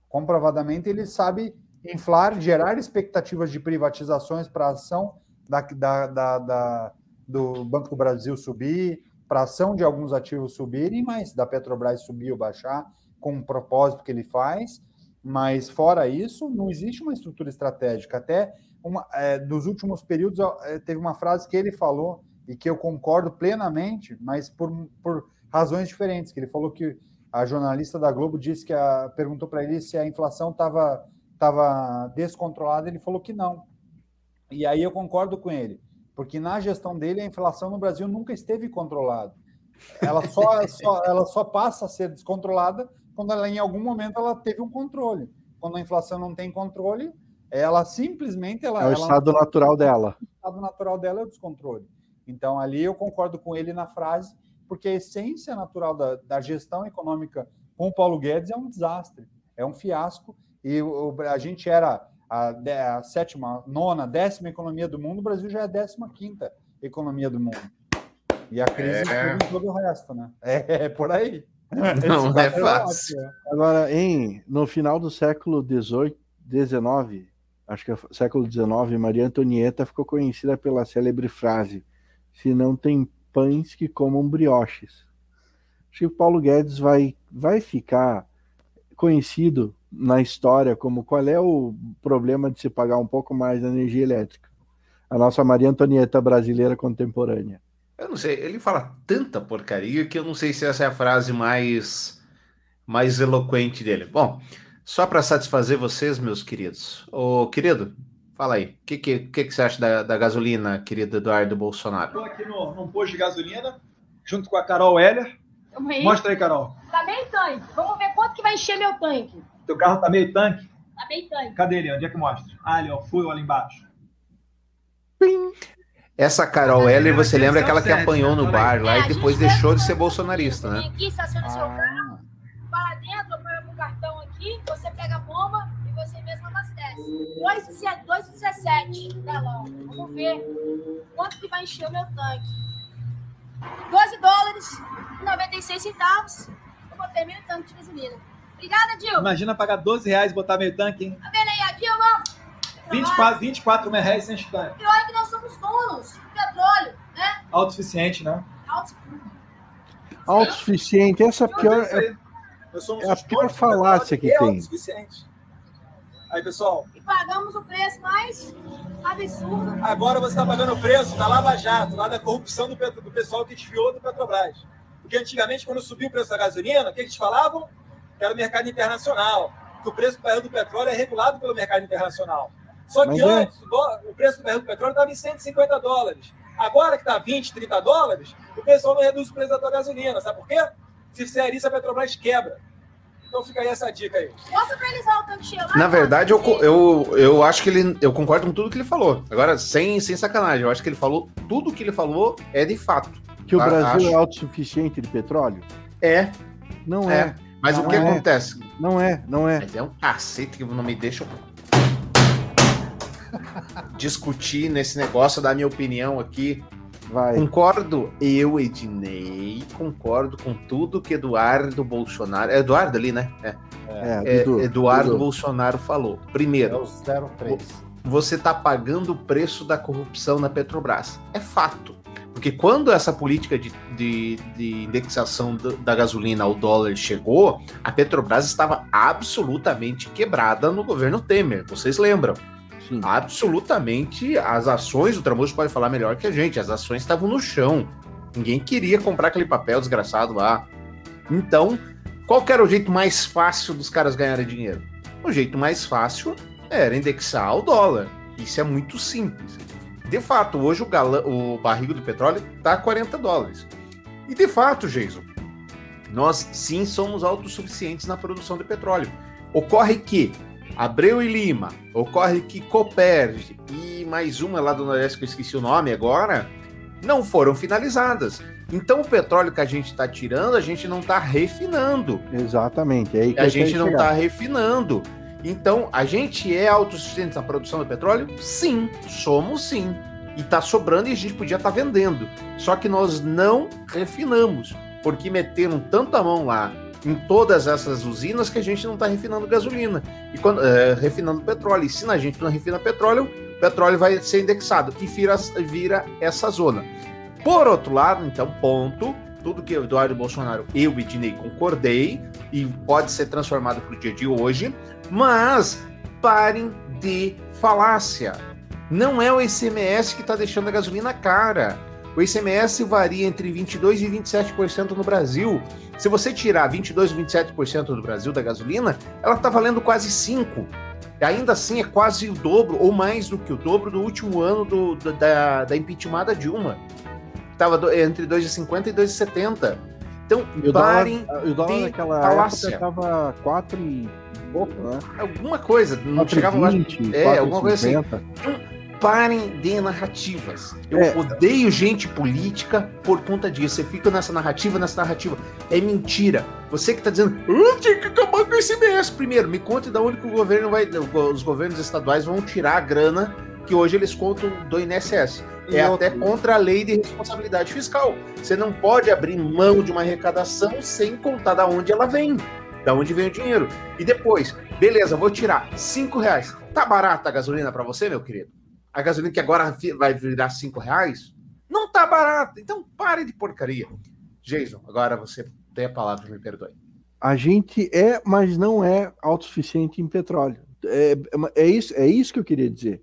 Comprovadamente ele sabe inflar, gerar expectativas de privatizações para a ação da, da, da, da, do Banco do Brasil subir, para a ação de alguns ativos subirem, mas da Petrobras subir ou baixar, com o propósito que ele faz. Mas fora isso, não existe uma estrutura estratégica. Até uma, é, últimos períodos, é, teve uma frase que ele falou e que eu concordo plenamente, mas por, por razões diferentes. Que ele falou que a jornalista da Globo disse que a, perguntou para ele se a inflação estava tava descontrolada. Ele falou que não. E aí eu concordo com ele, porque na gestão dele a inflação no Brasil nunca esteve controlada. Ela só, só, ela só passa a ser descontrolada quando ela, em algum momento ela teve um controle. Quando a inflação não tem controle, ela simplesmente ela, é o ela estado natural dela. O estado natural dela é o descontrole. Então ali eu concordo com ele na frase, porque a essência natural da, da gestão econômica com o Paulo Guedes é um desastre, é um fiasco. E o, a gente era a, a, sétima, nona, décima economia do mundo, o Brasil já é a décima quinta economia do mundo. E a crise é... em todo o resto, né? [laughs] É, é por aí. Não é fácil. Agora, em, no final do século XVIII, XIX, acho que é século XIX, Maria Antonieta ficou conhecida pela célebre frase: se não tem pães que comam brioches. Acho que o Paulo Guedes vai, vai ficar conhecido na história como qual é o problema de se pagar um pouco mais da energia elétrica. A nossa Maria Antonieta brasileira contemporânea. Eu não sei, ele fala tanta porcaria que eu não sei se essa é a frase mais mais eloquente dele. Bom, só para satisfazer vocês, meus queridos. Ô, querido, fala aí. O que, que, que, que, você acha da, da gasolina, querido Eduardo Bolsonaro? Estou aqui no, num posto de gasolina, junto com a Carol Heller. Mostra aí, Carol. Tá meio tanque. Vamos ver quanto que vai encher meu tanque. Teu carro tá meio tanque? Tá meio tanque. Cadê ele? Onde é que mostra? Ah, ali, ó. Fui ali embaixo. Pim. Essa Carol Heller, você lembra aquela que apanhou no bar lá e depois deixou de ser bolsonarista, né? Aqui, estaciona seu carro, vai lá dentro, apanha o cartão aqui, você pega a bomba e você mesmo abastece. 2,17 galão. Vamos ver quanto que vai encher o meu tanque. 12 dólares e 96 centavos. Eu botei meio tanque de gasolina. Obrigada, Dilma. Imagina pagar 12 reais e botar meio tanque, hein? Tá vendo aí, a Dilma? 24, 24 mil reais sem tanque. Pior é que nós somos donos de petróleo, né? Autossuficiente, né? Autossuficiente. Essa pior... É é a pior falácia que tem. Aí, pessoal. E pagamos o preço mais absurdo. Agora você está pagando o preço da Lava Jato, lá da corrupção do, do pessoal que desviou do Petrobras. Porque antigamente, quando subiu o preço da gasolina, o que eles falavam? Que era o mercado internacional. Que o preço do barril do petróleo é regulado pelo mercado internacional. Só que Mas é. antes, é... o preço do barril do petróleo estava em 150 dólares. Agora que está 20, 30 dólares, o pessoal não reduz o preço da tua gasolina. Sabe por quê? Se fizer isso, a Petrobras quebra. Então fica aí essa dica aí. Mostra pra eles o tanque cheio Na verdade, eu, eu, eu acho que ele. Eu concordo com tudo que ele falou. Agora, sem, sem sacanagem, eu acho que ele falou. Tudo que ele falou é de fato. Que o Brasil acho... é autossuficiente de petróleo? É. Não é. é. Mas não o que é. acontece? Não é, não é. Mas é um cacete que não me deixa [laughs] discutir nesse negócio, dar minha opinião aqui. Vai. Concordo, eu, Ednei, concordo com tudo que Eduardo Bolsonaro. É Eduardo ali, né? É. é, é Dudu, Eduardo Dudu. Bolsonaro falou. Primeiro, é o 03. você está pagando o preço da corrupção na Petrobras. É fato. Porque quando essa política de, de, de indexação da gasolina ao dólar chegou, a Petrobras estava absolutamente quebrada no governo Temer. Vocês lembram? Sim. absolutamente as ações, o Tramujo pode falar melhor que a gente, as ações estavam no chão. Ninguém queria comprar aquele papel desgraçado lá. Então, qual era o jeito mais fácil dos caras ganharem dinheiro? O jeito mais fácil era indexar o dólar. Isso é muito simples. De fato, hoje o, galã, o barril do petróleo está a 40 dólares. E de fato, Jason, nós sim somos autossuficientes na produção de petróleo. Ocorre que Abreu e Lima, ocorre que Coperge e mais uma lá do Nordeste que eu esqueci o nome agora, não foram finalizadas. Então o petróleo que a gente está tirando, a gente não está refinando. Exatamente. É aí que a gente não está refinando. Então, a gente é autossuficiente na produção do petróleo? Sim, somos sim. E está sobrando e a gente podia estar vendendo. Só que nós não refinamos, porque meteram tanta mão lá em todas essas usinas que a gente não está refinando gasolina e quando é, refinando petróleo. E se a gente não refina petróleo, o petróleo vai ser indexado e vira, vira essa zona. Por outro lado, então, ponto, tudo que o Eduardo Bolsonaro, eu e Dinei concordei e pode ser transformado para o dia de hoje, mas parem de falácia. Não é o ICMS que está deixando a gasolina cara. O ICMS varia entre 22% e 27% no Brasil. Se você tirar 22% ou 27% do Brasil da gasolina, ela está valendo quase 5%. Ainda assim, é quase o dobro, ou mais do que o dobro, do último ano do, do, da, da impeachmentada Dilma. Estava entre 2,50 e 2,70. Então, E o parem dólar, o dólar de naquela falácia. época tava 4 e pouco, né? alguma coisa, não chegava lá. 4,20, É, alguma coisa assim. 4,50. Parem de narrativas. Eu É. odeio gente política por conta disso. Você fica nessa narrativa, nessa narrativa. É mentira. Você que tá dizendo, tinha que acabar com esse ICMS. Primeiro, me conte da onde que o governo vai. Os governos estaduais vão tirar a grana que hoje eles contam do INSS. E É até contra a lei de responsabilidade fiscal. Você não pode abrir mão de uma arrecadação sem contar da onde ela vem. Da onde vem o dinheiro. E depois, beleza, vou tirar cinco reais. Tá barata a gasolina para você, meu querido? A gasolina que agora vai virar cinco reais? Não tá barata. Então pare de porcaria. Jason, agora você tem a palavra, me perdoe. A gente é, mas não é autossuficiente em petróleo. É, é, isso, é isso que eu queria dizer.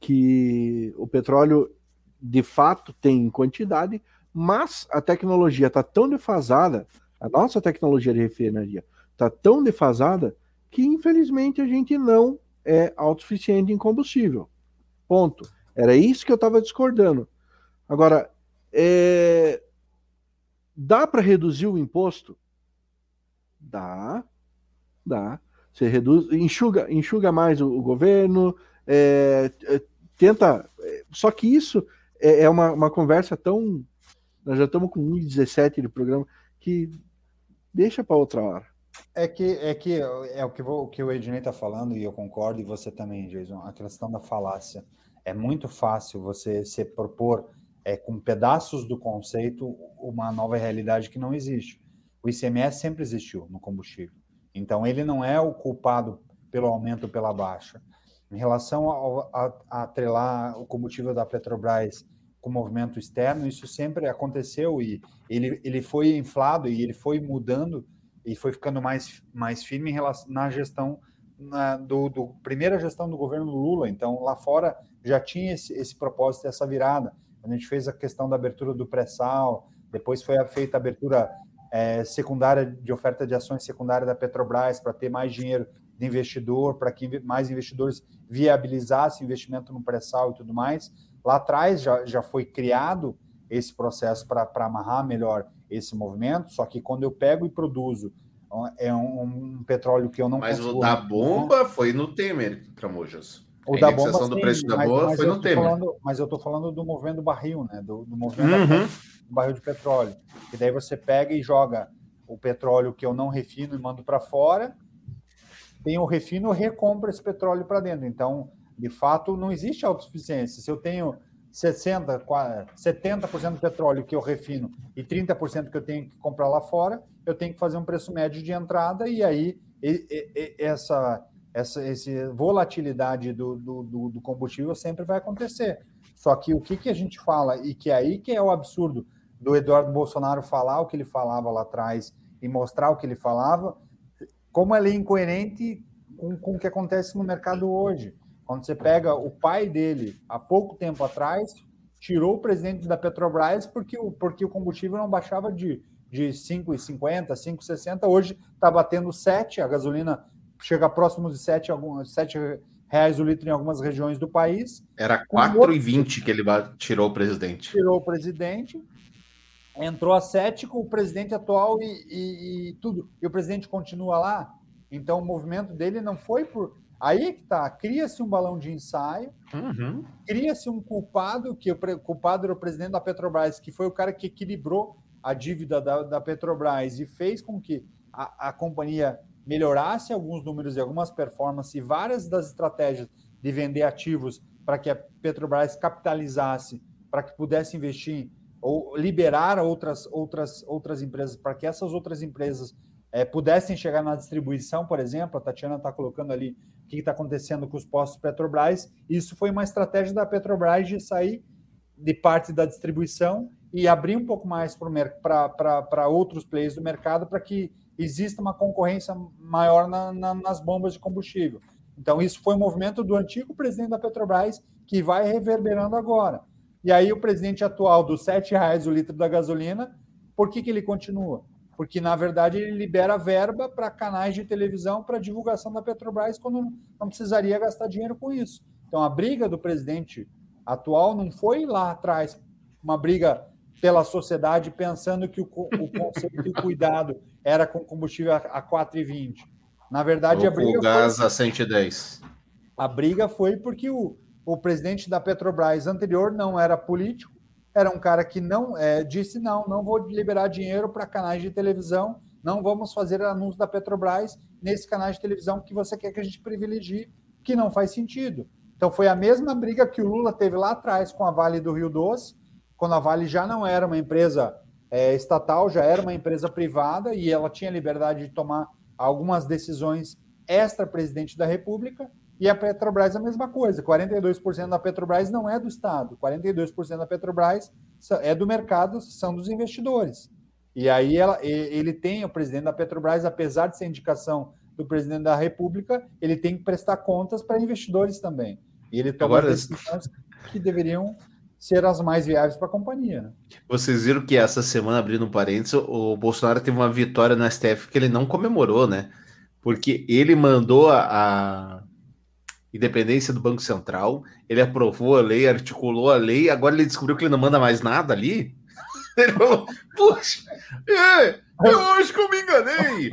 Que o petróleo, de fato, tem em quantidade, mas a tecnologia está tão defasada, a nossa tecnologia de refinaria está tão defasada, que infelizmente a gente não é autossuficiente em combustível. Ponto. Era isso que eu estava discordando. Agora, é, dá para reduzir o imposto? Dá, dá. Você reduz, enxuga, enxuga mais o, o governo, é, é, tenta. é, Só que isso é, é uma, uma conversa tão. Nós já estamos com 1,17 de programa que deixa para outra hora. É que é que é o que, vo- o que o Ednei está falando e eu concordo e você também, Jason. A questão da falácia é muito fácil você se propor é, com pedaços do conceito uma nova realidade que não existe. O ICMS sempre existiu no combustível, então ele não é o culpado pelo aumento pela baixa. Em relação ao- a, a atrelar o combustível da Petrobras com movimento externo, isso sempre aconteceu e ele, ele foi inflado e ele foi mudando e foi ficando mais, mais firme em relação, na gestão na, do, do primeira gestão do governo Lula. Então, lá fora já tinha esse, esse propósito, essa virada. A gente fez a questão da abertura do pré-sal, depois foi feita a abertura eh, secundária de oferta de ações secundária da Petrobras para ter mais dinheiro de investidor, para que mais investidores viabilizassem investimento no pré-sal e tudo mais. Lá atrás já, já foi criado esse processo para amarrar melhor esse movimento, só que quando eu pego e produzo é um, um petróleo que eu não Mas o consigo- da bomba foi no Temer, Tramujas. o A da bomba, do preço da mas- boa mas foi eu no Temer. falando- mas eu estou falando do movimento do barril, né? Do, do movimento Uhum. do barril de petróleo. E daí você pega e joga o petróleo que eu não refino e mando para fora, tem o refino e recompra esse petróleo para dentro. Então, de fato, não existe autossuficiência. Se eu tenho 60, qua- 70% do petróleo que eu refino e 30% que eu tenho que comprar lá fora, eu tenho que fazer um preço médio de entrada e aí essa essa esse volatilidade do, do, do- do combustível sempre vai acontecer. Só que o que, que a gente fala, e que é aí que é o absurdo do Eduardo Bolsonaro falar o que ele falava lá atrás e mostrar o que ele falava, como ela é incoerente com, com o que acontece no mercado hoje. Quando você pega o pai dele, há pouco tempo atrás, tirou o presidente da Petrobras porque o, porque o combustível não baixava de, de 5,50, 5,60, hoje está batendo 7, a gasolina chega próximo de 7, algumas, 7 reais o litro em algumas regiões do país. Era Com 4,20 que ele tirou o presidente. tirou o presidente, entrou a sete com o presidente atual e, e- e tudo. E o presidente continua lá. Então, o movimento dele não foi por Aí que tá, cria-se um balão de ensaio, Uhum. cria-se um culpado, que o culpado era o presidente da Petrobras, que foi o cara que equilibrou a dívida da, da Petrobras e fez com que a, a companhia melhorasse alguns números e algumas performances e várias das estratégias de vender ativos para que a Petrobras capitalizasse, para que pudesse investir ou liberar outras, outras, outras empresas, para que essas outras empresas eh, pudessem chegar na distribuição, por exemplo, a Tatiana está colocando ali o que está acontecendo com os postos Petrobras. Isso foi uma estratégia da Petrobras de sair de parte da distribuição e abrir um pouco mais para outros players do mercado para que exista uma concorrência maior na- na- nas bombas de combustível. Então, isso foi um movimento do antigo presidente da Petrobras que vai reverberando agora. E aí, o presidente atual dos 7 reais o litro da gasolina, por que, que ele continua? Porque, na verdade, ele libera verba para canais de televisão para divulgação da Petrobras quando não- precisaria gastar dinheiro com isso. Então, a briga do presidente atual não foi lá atrás uma briga pela sociedade pensando que o, o conceito e o cuidado era com combustível a, a 4,20. Na verdade, a Ou briga, com o gás a 110. foi, a briga foi porque o, o presidente da Petrobras anterior não era político, era um cara que não é, disse não, não vou liberar dinheiro para canais de televisão, não vamos fazer anúncio da Petrobras nesse canal de televisão que você quer que a gente privilegie, que não faz sentido. Então foi a mesma briga que o Lula teve lá atrás com a Vale do Rio Doce, quando a Vale já não era uma empresa é, estatal, já era uma empresa privada e ela tinha liberdade de tomar algumas decisões extra-presidente da República, e a Petrobras a mesma coisa. 42% da Petrobras não é do Estado, 42% da Petrobras é do mercado, são dos investidores. E aí ela, ele tem, o presidente da Petrobras, apesar de ser indicação do presidente da República, ele tem que prestar contas para investidores também. E ele toma Agora- decisões que deveriam ser as mais viáveis para a companhia. né? Vocês viram que essa semana, abrindo um parênteses, o Bolsonaro teve uma vitória no STF que ele não comemorou, né? Porque ele mandou a independência do Banco Central, ele aprovou a lei, articulou a lei, agora ele descobriu que ele não manda mais nada ali. [laughs] Ele falou, puxa, é, eu acho que eu me enganei.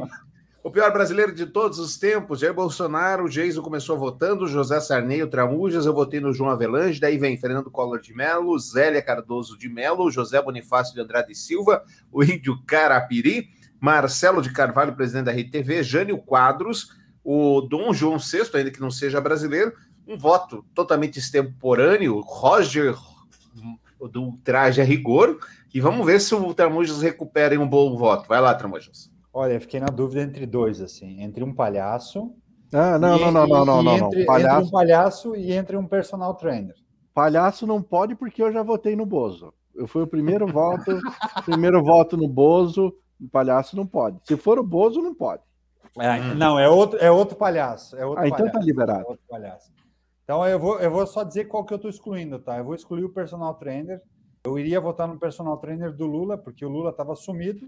O pior brasileiro de todos os tempos, Jair Bolsonaro, o Geiso começou votando, José Sarney, o Tramujas, eu votei no João Avelange, daí vem Fernando Collor de Mello, Zélia Cardoso de Mello, José Bonifácio de Andrade Silva, o Índio Carapiri, Marcelo de Carvalho, presidente da RTV, Jânio Quadros, o Dom João VI, ainda que não seja brasileiro, um voto totalmente extemporâneo, Roger do traje a rigor, e vamos ver se o Tramujas recupera um bom voto. Vai lá, Tramujas. Olha, eu fiquei na dúvida entre dois, assim, entre um palhaço Ah, não, e- não, não, não, não, não, não. Entre, entre Palhaço, um palhaço e entre um personal trainer. palhaço não pode porque eu já votei no Bozo. Eu fui o primeiro voto, [laughs] primeiro voto no Bozo, o palhaço não pode. Se for o Bozo, não pode. É, Não, é outro, é outro palhaço. É outro Ah, então palhaço, tá liberado. é outro palhaço. Então eu vou, eu vou só dizer qual que eu estou excluindo, tá? Eu vou excluir o personal trainer. Eu iria votar no personal trainer do Lula, porque o Lula estava sumido.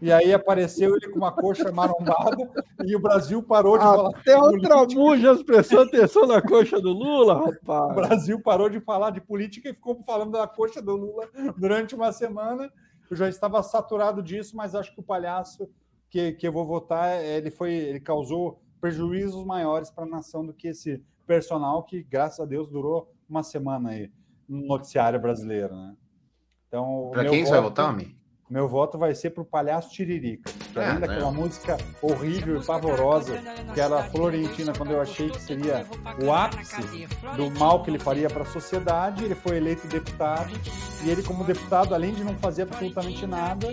E aí apareceu ele com uma coxa marombada e o Brasil parou de falar. Até o. Tramujas prestou atenção na coxa do Lula, O rapaz. Brasil parou de falar de política e ficou falando da coxa do Lula durante uma semana. Eu já estava saturado disso, mas acho que o palhaço que, que eu vou votar, ele foi, ele causou prejuízos maiores para a nação do que esse personal que, graças a Deus, durou uma semana aí no noticiário brasileiro, né? Então, Para quem você vai voto- votar, homem? Meu voto vai ser pro Palhaço Tiririca, que além daquela não. música horrível e pavorosa, que era a Florentina, quando eu achei que seria o ápice do mal que ele faria para a sociedade, ele foi eleito deputado, e ele como deputado, além de não fazer absolutamente nada,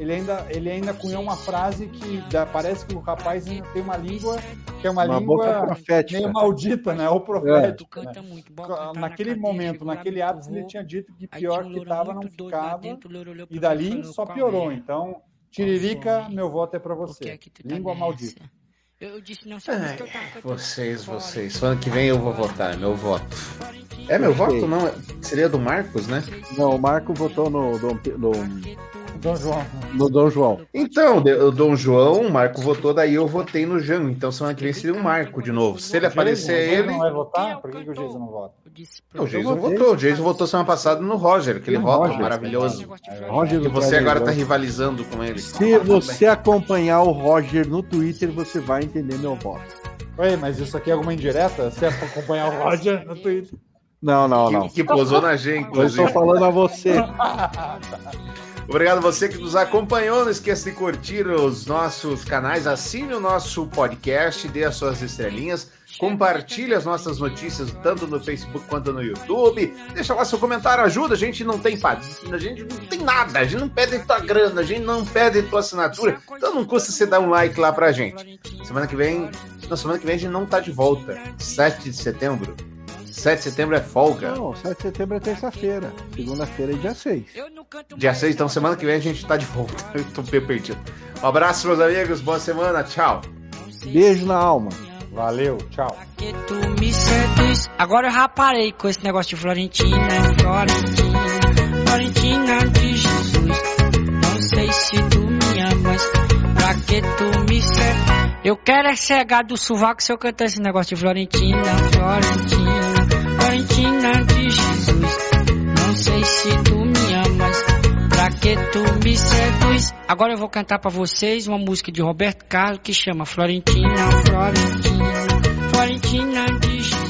ele ainda, ele ainda cunhou uma frase que dá- parece que o rapaz ainda tem uma língua que é uma, Uma língua profética. meio maldita, né? Ou profética. né? Canta muito, bota na Naquele momento, lá, naquele ápice, ele tinha dito que pior que estava não ficava, o e dali só "Qual piorou. Então, Tiririca, meu voto é para você. é Língua maldita. Eu, disse, não que eu tava cantando Vocês, fora, vocês. então. Ano que vem eu vou votar, é meu voto. É meu voto? Não, é- seria do Marcos, né? Não, o Marco votou no Dom, Pe- no, Dom João. no Dom João. Então, o Dom João, o Marco votou, daí eu votei no Jango. Então semana que vem seria o Marco de novo. Se ele aparecer O Jason ele. não vai votar? Por que, que o Jason não vota? Disse, O Jason votou. O Jason votou semana passada no Roger, aquele No voto Roger. maravilhoso. Roger E do você agora tá Rigor. rivalizando com ele. Se você acompanhar o Roger no Twitter, você vai entender meu voto. Oi, mas isso aqui é alguma indireta? Se é pra acompanhar o Roger no Twitter. Não, não, não. Que, que posou na gente. Eu estou inclusive. falando a você. [laughs] Obrigado a você que nos acompanhou. Não esqueça de curtir os nossos canais, assine o nosso podcast, dê as suas estrelinhas, compartilhe as nossas notícias tanto no Facebook quanto no YouTube. Deixa lá seu comentário, ajuda. A gente não tem pa- a gente não tem nada, a gente não pede tua grana, a gente não pede tua assinatura. Então não custa você dar um like lá pra gente. Semana que vem, na semana que vem a gente não tá de volta. 7 de setembro. 7 de setembro é folga. Não, 7 de setembro é terça-feira. Segunda-feira é dia 6. Dia 6, então semana que vem a gente tá de volta. [laughs] Eu tô meio perdido. Um abraço, meus amigos. Boa semana. Tchau. Beijo na alma. Valeu, tchau. Agora eu já parei com esse negócio de Florentina, Florentina, Florentina de Jesus. Não sei se tu me amas, pra que tu me seduz. Eu quero é cegar do sovaco se eu cantar esse negócio de Florentina, Florentina, Florentina de Jesus. Não sei se tu que tu me seduz. Agora eu vou cantar pra vocês uma música de Roberto Carlos que chama Florentina, Florentina. Florentina de Jesus.